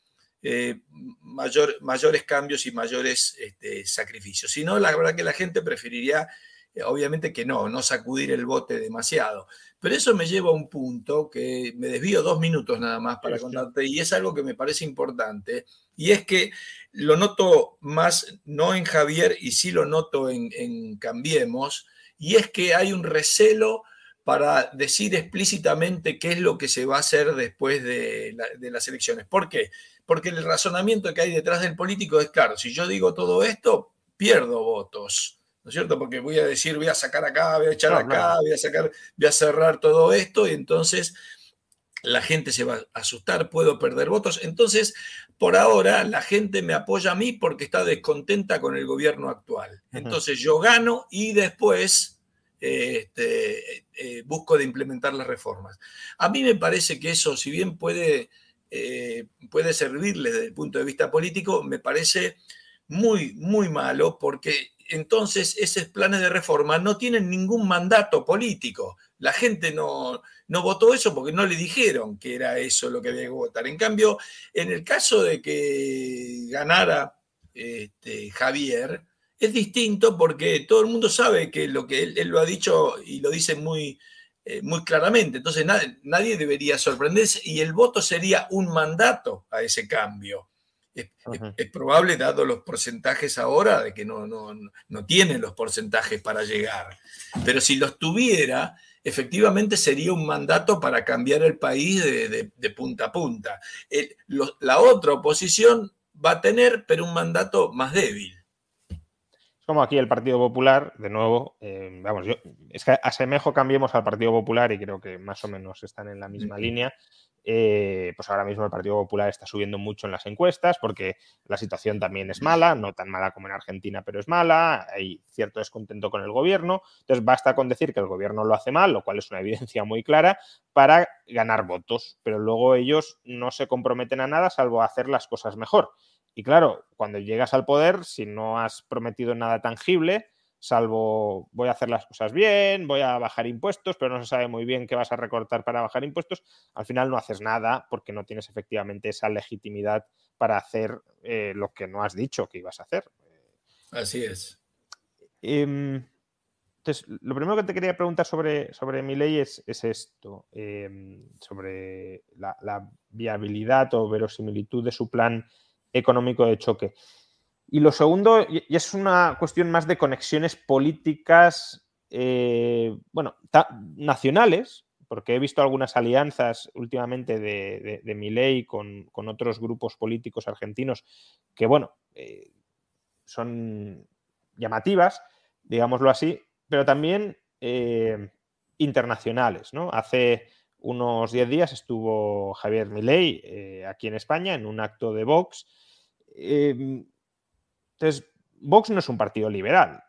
eh, mayor, mayores cambios y mayores este, sacrificios. Si no, la verdad que la gente preferiría, eh, obviamente que no, no sacudir el bote demasiado. Pero eso me lleva a un punto que me desvío dos minutos nada más para contarte, y es algo que me parece importante, y es que lo noto más, no en Javier, y sí lo noto en, Cambiemos, y es que hay un recelo para decir explícitamente qué es lo que se va a hacer después de, de, las elecciones. ¿Por qué? Porque el razonamiento que hay detrás del político es claro, si yo digo todo esto, pierdo votos. ¿no es cierto? Porque voy a decir, voy a sacar acá, voy a echar acá, voy a sacar, voy a cerrar todo esto y entonces la gente se va a asustar, puedo perder votos. Entonces, por ahora, la gente me apoya a mí porque está descontenta con el gobierno actual. Entonces, yo gano y después este, eh, busco de implementar las reformas. A mí me parece que eso, si bien puede, eh, puede servirle desde el punto de vista político, me parece muy, muy malo porque entonces esos planes de reforma no tienen ningún mandato político. La gente no, no votó eso porque no le dijeron que era eso lo que había que votar. En cambio, en el caso de que ganara este, Javier, es distinto porque todo el mundo sabe que lo que él, lo ha dicho y lo dice muy, eh, muy claramente. Entonces nadie, nadie debería sorprenderse y el voto sería un mandato a ese cambio. Es, probable, dado los porcentajes ahora, de que no, no, no tienen los porcentajes para llegar. Pero si los tuviera, efectivamente sería un mandato para cambiar el país de, punta a punta. la otra oposición va a tener, pero un mandato más débil. Es como aquí el Partido Popular, de nuevo, eh, vamos, yo es que asemejo cambiemos al Partido Popular y creo que más o menos están en la misma línea. Eh, pues ahora mismo el Partido Popular está subiendo mucho en las encuestas porque la situación también es mala, no tan mala como en Argentina, pero es mala, hay cierto descontento con el gobierno, entonces basta con decir que el gobierno lo hace mal, lo cual es una evidencia muy clara, para ganar votos, pero luego ellos no se comprometen a nada salvo a hacer las cosas mejor. Y claro, cuando llegas al poder, si no has prometido nada tangible, salvo voy a hacer las cosas bien, voy a bajar impuestos, pero no se sabe muy bien qué vas a recortar para bajar impuestos, al final no haces nada porque no tienes efectivamente esa legitimidad para hacer eh, lo que no has dicho que ibas a hacer. Así es. Em, entonces, lo primero que te quería preguntar sobre, sobre mi ley es, esto, em, sobre la viabilidad o verosimilitud de su plan económico de choque. Y lo segundo, y es una cuestión más de conexiones políticas, eh, bueno, nacionales, porque he visto algunas alianzas últimamente de, de, Milei con, otros grupos políticos argentinos que, bueno, eh, son llamativas, digámoslo así, pero también eh, internacionales, ¿no? Hace unos 10 días estuvo Javier Milei aquí en España en un acto de Vox entonces, Vox no es un partido liberal.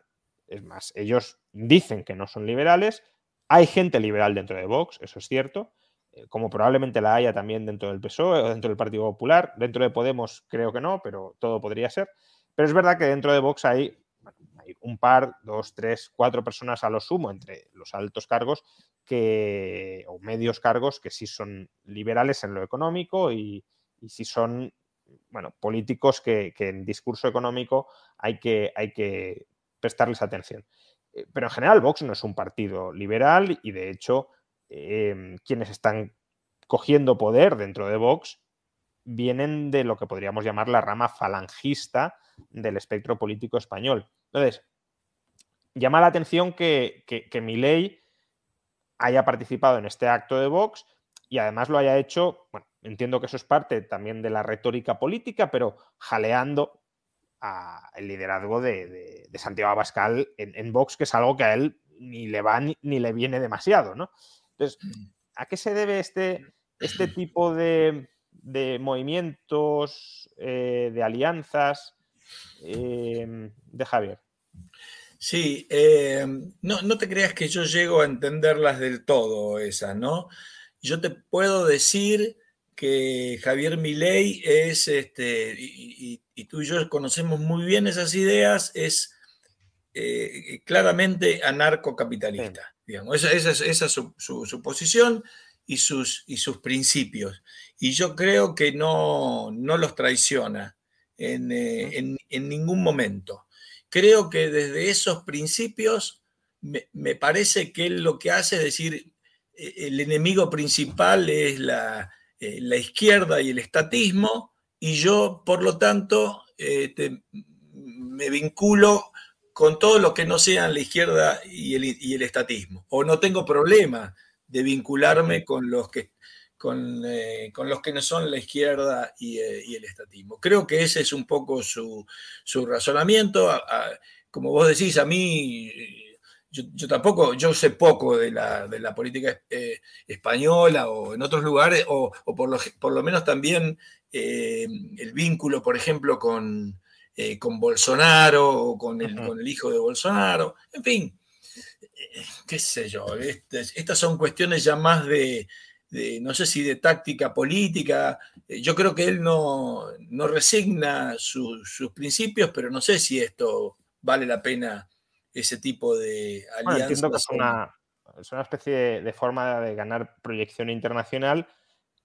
Es más, ellos dicen que no son liberales. Hay gente liberal dentro de Vox, eso es cierto, eh, como probablemente la haya también dentro del PSOE o dentro del Partido Popular. Dentro de Podemos creo que no, pero todo podría ser. Pero es verdad que dentro de Vox hay, un par, dos, tres, cuatro personas a lo sumo entre los altos cargos que, o medios cargos que sí son liberales en lo económico y, y sí son bueno, políticos que, en discurso económico hay que, hay que prestarles atención. Eh, pero en general Vox no es un partido liberal y de hecho em, quienes están cogiendo poder dentro de Vox vienen de lo que podríamos llamar la rama falangista del espectro político español. Entonces, llama la atención que, que, que Milei haya participado en este acto de Vox y además lo haya hecho, bueno, entiendo que eso es parte también de la retórica política, pero jaleando el liderazgo de, Santiago Abascal en, Vox, que es algo que a él ni le va ni, le viene demasiado, ¿no? Entonces, mm. ¿a qué se debe este, este tipo de, movimientos, eh, de alianzas em, de Javier? Sí, em, no, no, te creas que yo llego a entenderlas del todo esas, ¿no? Yo te puedo decir que Javier Milei es, este, y, tú y yo conocemos muy bien esas ideas, es eh, claramente anarcocapitalista. Digamos. Esa, es, su, posición y sus, y sus principios. Y yo creo que no, los traiciona en, en, ningún momento. Creo que desde esos principios me, parece que él lo que hace es decir, el enemigo principal es la, la izquierda y el estatismo, y yo, por lo tanto, este, me vinculo con todo lo que no sean la izquierda y el, estatismo. O no tengo problema de vincularme con los que, con, eh, los que no son la izquierda eh, y, el estatismo. Creo que ese es un poco su, razonamiento. como vos decís, a mí, yo, tampoco, yo sé poco de la, de la política eh, española o en otros lugares, o, por, lo, por, lo, menos también el vínculo, por ejemplo, con, eh, con Bolsonaro o con el, con el, hijo de Bolsonaro, en fin, eh, qué sé yo, estas son cuestiones ya más de, no sé si de táctica política, eh, yo creo que él no, no resigna sus principios, pero no sé si esto vale la pena ese tipo de alianzas. entiendo que es una, es una especie de forma de ganar proyección internacional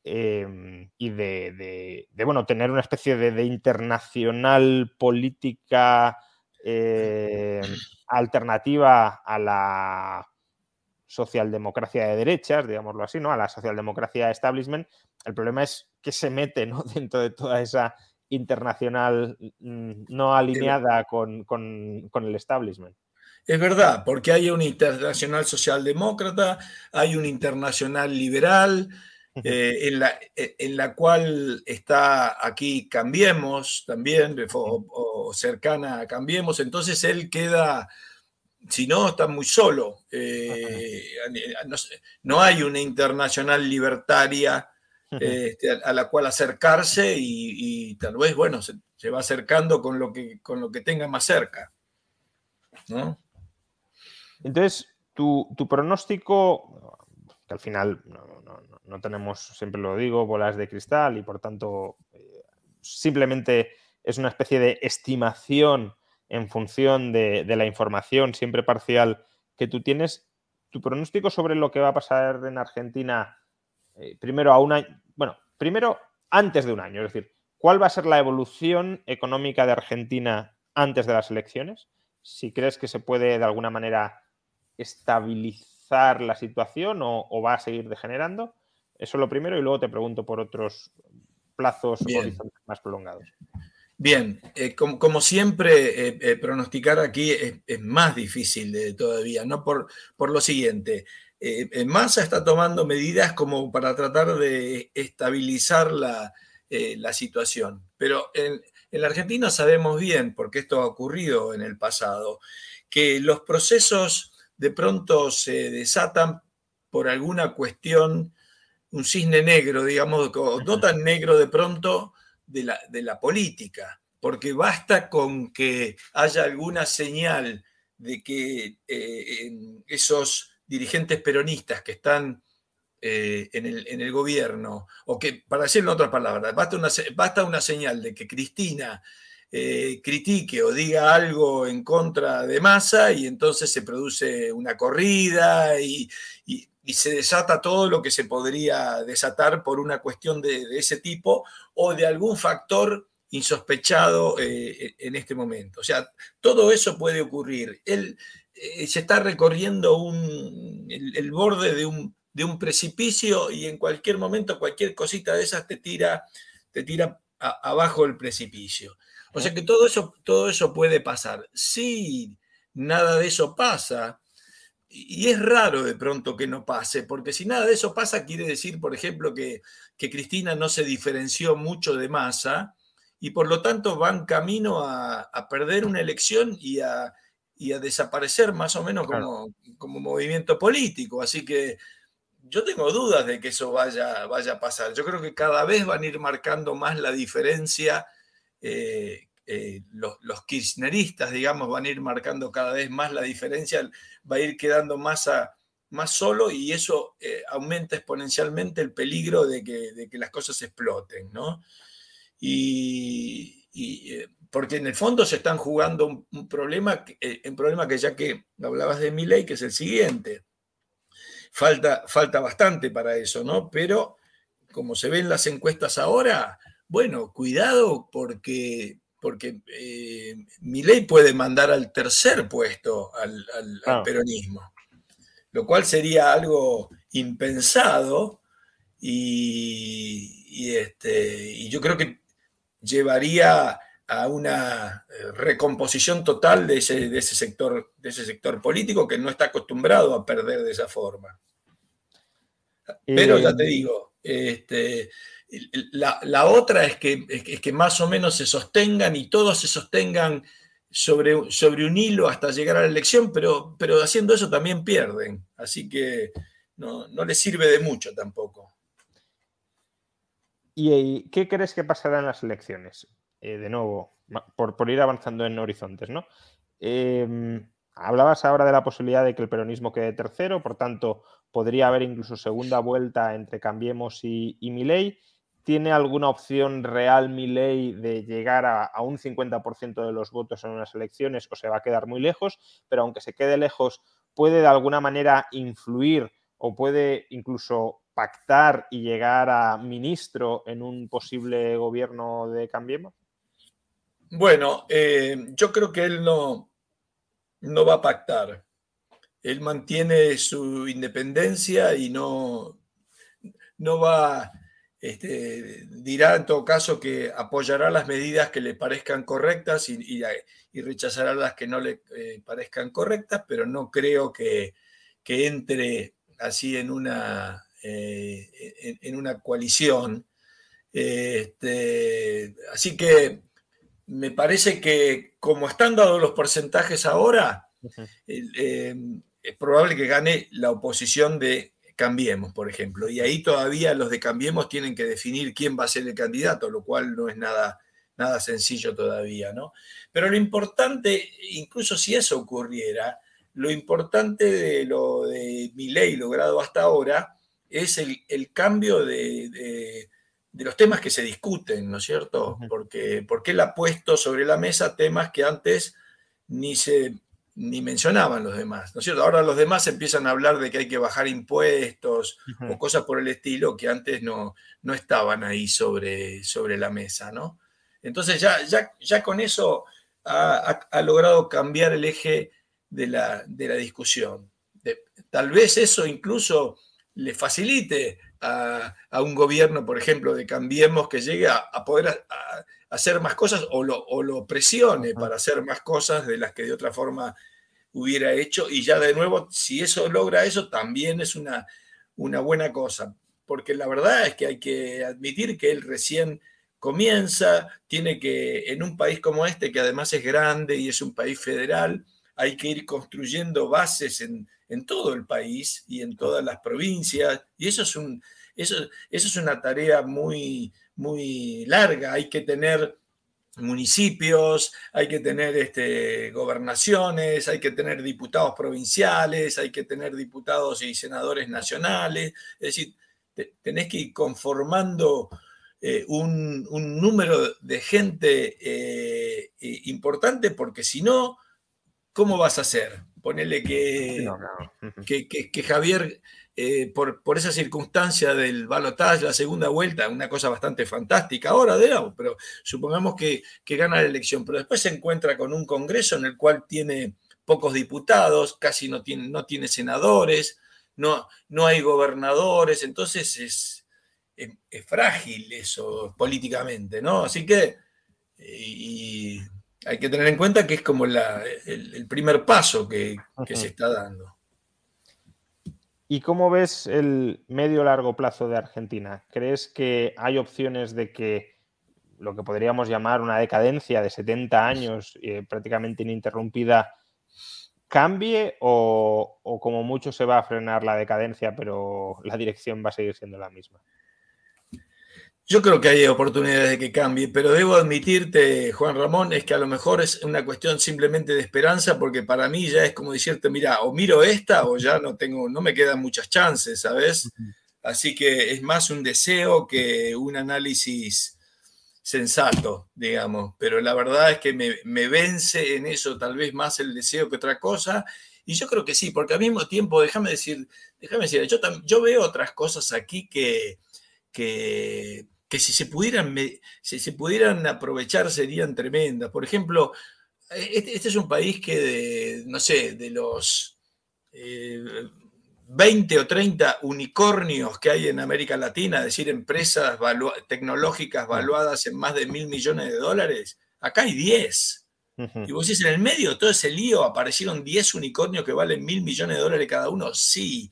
Em, y de, bueno, tener una especie de, internacional política em, alternativa a la socialdemocracia de derechas, digámoslo así, ¿no? A la socialdemocracia establishment. El problema es que se mete ¿no? dentro de toda esa internacional mm, no alineada con, con el establishment. Es verdad, porque hay un internacional socialdemócrata, hay un internacional liberal, eh, en, la, eh, en, la, cual está aquí Cambiemos también, o, cercana a Cambiemos, entonces él queda, si no, está muy solo. Eh, no, hay una internacional libertaria este, a, la cual acercarse y, tal vez, bueno, se, va acercando con lo, que, con lo que tenga más cerca. Entonces, tu, tu pronóstico, que al final no tenemos, siempre lo digo, bolas de cristal y por tanto eh, simplemente es una especie de estimación en función de, la información siempre parcial que tú tienes. Tu pronóstico sobre lo que va a pasar en Argentina, eh, primero a un año, bueno, primero antes de un año, es decir, ¿cuál va a ser la evolución económica de Argentina antes de las elecciones? Si crees que se puede de alguna manera estabilizar la situación o va a seguir degenerando. Eso es lo primero y luego te pregunto por otros plazos más prolongados. Bien, eh, como, siempre, eh, eh, pronosticar aquí es, más difícil todavía, ¿no? Por, por lo siguiente, Massa está tomando medidas como para tratar de estabilizar la, situación, pero en, en, la Argentina sabemos bien, porque esto ha ocurrido en el pasado, que los procesos de pronto se desatan por alguna cuestión un cisne negro, digamos, no tan negro de pronto de la, de la política, porque basta con que haya alguna señal de que eh, esos dirigentes peronistas que están eh, en, el, gobierno, o que, para decirlo en otras palabras, basta una, basta una señal de que Cristina eh, critique o diga algo en contra de Massa y entonces se produce una corrida y, y se desata todo lo que se podría desatar por una cuestión de, ese tipo o de algún factor insospechado eh, en este momento. O sea, todo eso puede ocurrir. Él eh, se está recorriendo el, borde de un, de un, precipicio y en cualquier momento cualquier cosita de esas te tira, te tira abajo el precipicio. O sea que todo eso, todo eso puede pasar. Si nada de eso pasa, y es raro de pronto que no pase, porque si nada de eso pasa, quiere decir, por ejemplo, que, que Cristina no se diferenció mucho de Massa y por lo tanto van camino a, perder una elección y a, y a, desaparecer más o menos como, como, movimiento político. Así que yo tengo dudas de que eso vaya, vaya a pasar. Yo creo que cada vez van a ir marcando más la diferencia eh, eh, los, kirchneristas, digamos, van a ir marcando cada vez más la diferencia, va a ir quedando más, más solo y eso eh, aumenta exponencialmente el peligro de que, de que, las cosas exploten, ¿no? Y, porque en el fondo se están jugando un, problema, un problema que ya que hablabas de mi ley, que es el siguiente. Falta, falta bastante para eso, ¿no? Pero como se ven las encuestas ahora, bueno, cuidado porque, porque eh, mi ley puede mandar al tercer puesto al, peronismo, lo cual sería algo impensado y, este, y yo creo que llevaría a una eh, recomposición total de ese, de ese, sector, de ese sector político que no está acostumbrado a perder de esa forma. Pero ya te digo, este, la, otra es que, más o menos se sostengan y todos se sostengan sobre, un hilo hasta llegar a la elección, pero, haciendo eso también pierden. Así que no, les sirve de mucho tampoco. ¿Y qué crees que pasará en las elecciones? Eh, de nuevo, por, ir avanzando en horizontes, ¿no? Em, hablabas ahora de la posibilidad de que el peronismo quede tercero, por tanto, podría haber incluso segunda vuelta entre Cambiemos y, y Milei. ¿Tiene alguna opción real Milei de llegar a, un 50% de los votos en unas elecciones o se va a quedar muy lejos? Pero aunque se quede lejos, ¿puede de alguna manera influir o puede incluso pactar y llegar a ministro en un posible gobierno de Cambiemos? Bueno, eh, yo creo que él no, no va a pactar. Él mantiene su independencia y no, no va, este, dirá en todo caso que apoyará las medidas que le parezcan correctas y, rechazará las que no le eh, parezcan correctas, pero no creo que, entre así en una, eh, en, una coalición. Este, así que me parece que como están dados los porcentajes ahora, eh, es probable que gane la oposición de Cambiemos, por ejemplo. Y ahí todavía los de Cambiemos tienen que definir quién va a ser el candidato, lo cual no es nada, nada sencillo todavía, ¿no? Pero lo importante, incluso si eso ocurriera, lo importante de lo de mi ley logrado hasta ahora es el, cambio de de los temas que se discuten, ¿no es cierto? Porque, porque él ha puesto sobre la mesa temas que antes ni se ni mencionaban los demás, ¿no es cierto? Ahora los demás empiezan a hablar de que hay que bajar impuestos o cosas por el estilo que antes no, no estaban ahí sobre, sobre la mesa, ¿no? Entonces ya, ya, ya con eso ha, logrado cambiar el eje de la, de la discusión. tal vez eso incluso le facilite a, un gobierno, por ejemplo, de Cambiemos que llegue a, poder hacer más cosas o lo, presione para hacer más cosas de las que de otra forma hubiera hecho. Y ya de nuevo, si eso logra eso, también es una, una buena cosa. Porque la verdad es que hay que admitir que él recién comienza, tiene que, en un país como este, que además es grande y es un país federal, hay que ir construyendo bases en, en todo el país y en todas las provincias. Y eso es, un, eso, eso es una tarea muy, muy larga. Hay que tener municipios, hay que tener este, gobernaciones, hay que tener diputados provinciales, hay que tener diputados y senadores nacionales. Es decir, tenés que ir conformando eh, un, número de gente eh, importante porque si no, ¿cómo vas a hacer? Ponele que, que, Javier, eh, por, por, esa circunstancia del balotaje, la segunda vuelta, una cosa bastante fantástica ahora, digamos, pero supongamos que, gana la elección, pero después se encuentra con un Congreso en el cual tiene pocos diputados, casi no tiene, no tiene senadores, no, no hay gobernadores, entonces es, es, frágil eso políticamente, ¿no? Así que, y hay que tener en cuenta que es como el, primer paso que, se está dando. ¿Y cómo ves el medio largo plazo de Argentina? ¿Crees que hay opciones de que lo que podríamos llamar una decadencia de 70 años eh, prácticamente ininterrumpida cambie o, o, como mucho se va a frenar la decadencia pero la dirección va a seguir siendo la misma? Yo creo que hay oportunidades de que cambie, pero debo admitirte, Juan Ramón, es que a lo mejor es una cuestión simplemente de esperanza, porque para mí ya es como decirte, mira, o miro esta o ya no tengo, no me quedan muchas chances, ¿sabes? Así que es más un deseo que un análisis sensato, digamos, pero la verdad es que me, vence en eso tal vez más el deseo que otra cosa. Y yo creo que sí, porque al mismo tiempo, déjame decir, déjame decir, yo, yo veo otras cosas aquí que, que, si, se pudieran, si se pudieran aprovechar serían tremendas. Por ejemplo, este, este, es un país que, de, no sé, de los 20 eh, o 30 unicornios que hay en América Latina, es decir, empresas tecnológicas valuadas en más de mil millones de dólares, acá hay 10. Y vos decís, en el medio de todo ese lío aparecieron 10 unicornios que valen mil millones de dólares cada uno. Sí,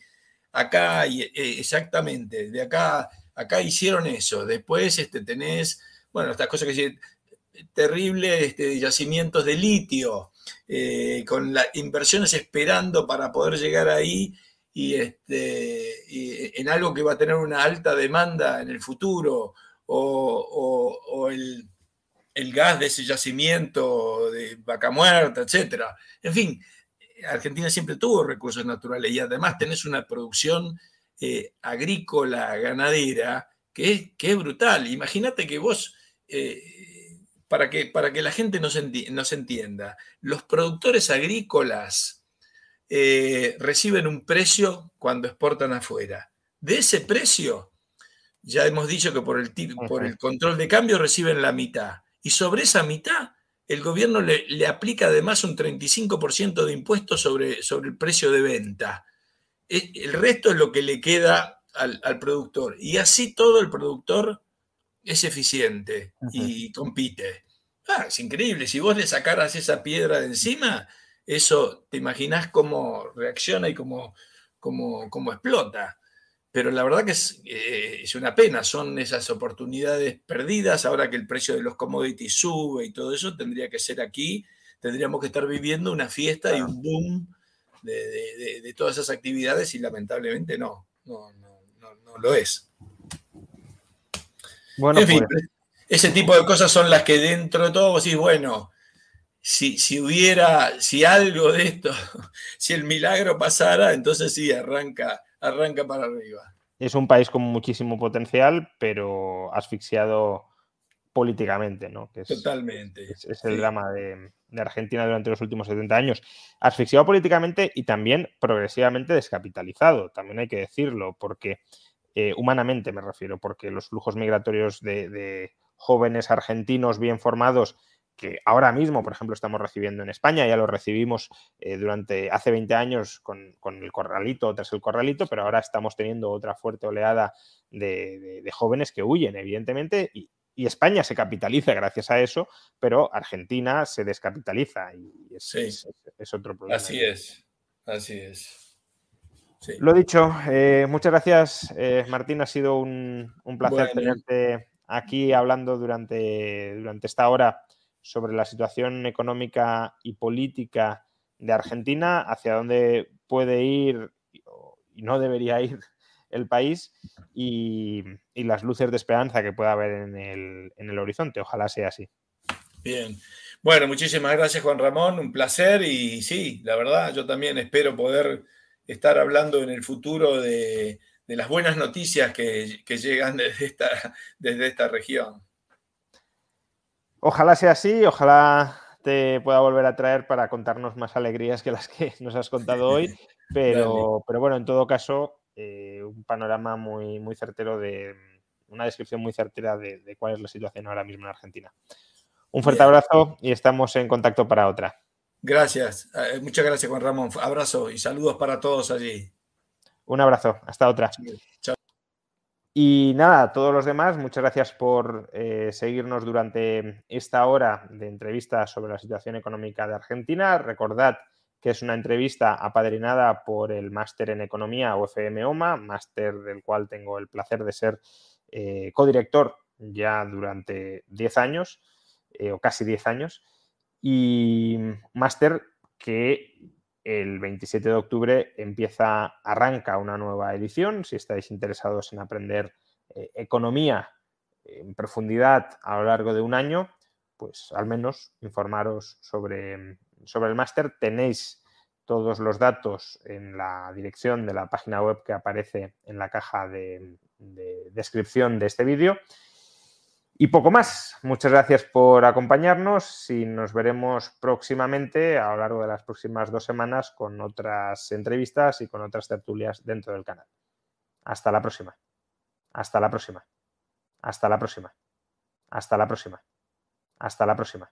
acá hay, eh, exactamente, de acá, acá hicieron eso. Después este, tenés, bueno, estas cosas que terribles este, yacimientos de litio, eh, con las inversiones esperando para poder llegar ahí y, este, en algo que va a tener una alta demanda en el futuro, o, el, gas de ese yacimiento de vaca muerta, etc. En fin, Argentina siempre tuvo recursos naturales y además tenés una producción eh, agrícola, ganadera, que es, brutal. Imagínate que vos... Eh, para que, para que la gente nos, entienda, los productores agrícolas eh, reciben un precio cuando exportan afuera. De ese precio, ya hemos dicho que por el, por el control de cambio reciben la mitad. Y sobre esa mitad, el gobierno le, aplica además un 35% de impuestos sobre, sobre el precio de venta. E, el resto es lo que le queda al, al productor. Y así todo el productor es eficiente y compite. Ah, es increíble. Si vos le sacaras esa piedra de encima, eso te imaginás cómo reacciona y cómo, cómo, explota. Pero la verdad que es, eh, es, una pena, son esas oportunidades perdidas. Ahora que el precio de los commodities sube y todo eso, tendría que ser aquí. Tendríamos que estar viviendo una fiesta y un boom de, todas esas actividades y lamentablemente no, no, no lo es. Bueno, en fin, pues, ese tipo de cosas son las que dentro de todo vos decís, bueno, si, si, hubiera, si algo de esto, si el milagro pasara, entonces sí, arranca, arranca para arriba. Es un país con muchísimo potencial, pero asfixiado políticamente, ¿no? Totalmente. Es, el drama de, Argentina durante los últimos 70 años. Asfixiado políticamente y también progresivamente descapitalizado, también hay que decirlo, porque eh, humanamente me refiero, porque los flujos migratorios de, jóvenes argentinos bien formados que ahora mismo, por ejemplo, estamos recibiendo en España, ya lo recibimos eh, durante hace 20 años con, el corralito, tras el corralito, pero ahora estamos teniendo otra fuerte oleada de, jóvenes que huyen, evidentemente, y, España se capitaliza gracias a eso, pero Argentina se descapitaliza y es, otro problema. Así es, así es. Lo dicho, eh, muchas gracias, eh, Martín. Ha sido un, placer tenerte aquí hablando durante, durante esta hora sobre la situación económica y política de Argentina, hacia dónde puede ir y no debería ir el país y, las luces de esperanza que pueda haber en el, en el horizonte. Ojalá sea así. Bien. Bueno, muchísimas gracias Juan Ramón, un placer y sí, la verdad, yo también espero poder estar hablando en el futuro de, las buenas noticias que, llegan desde esta, desde esta región. Ojalá sea así, ojalá te pueda volver a traer para contarnos más alegrías que las que nos has contado hoy, pero, pero bueno, en todo caso, eh, un panorama muy, muy certero de una descripción muy certera de, cuál es la situación ahora mismo en Argentina. Un fuerte abrazo y estamos en contacto para otra. Gracias, eh, muchas gracias Juan Ramón. Abrazo y saludos para todos allí. Un abrazo, hasta otra. Chao. Y nada, a todos los demás, muchas gracias por eh, seguirnos durante esta hora de entrevista sobre la situación económica de Argentina. Recordad que es una entrevista apadrinada por el máster en economía UFM OMA, máster del cual tengo el placer de ser eh, codirector ya durante 10 años, o casi 10 años y máster que el 27 de octubre empieza, arranca una nueva edición. Si estáis interesados en aprender eh, economía en profundidad a lo largo de un año, pues al menos informaros sobre, sobre el máster. Tenéis todos los datos en la dirección de la página web que aparece en la caja de descripción de este vídeo. Y poco más. Muchas gracias por acompañarnos y nos veremos próximamente a lo largo de las próximas dos semanas con otras entrevistas y con otras tertulias dentro del canal. Hasta la próxima. Hasta la próxima. Hasta la próxima. Hasta la próxima. Hasta la próxima.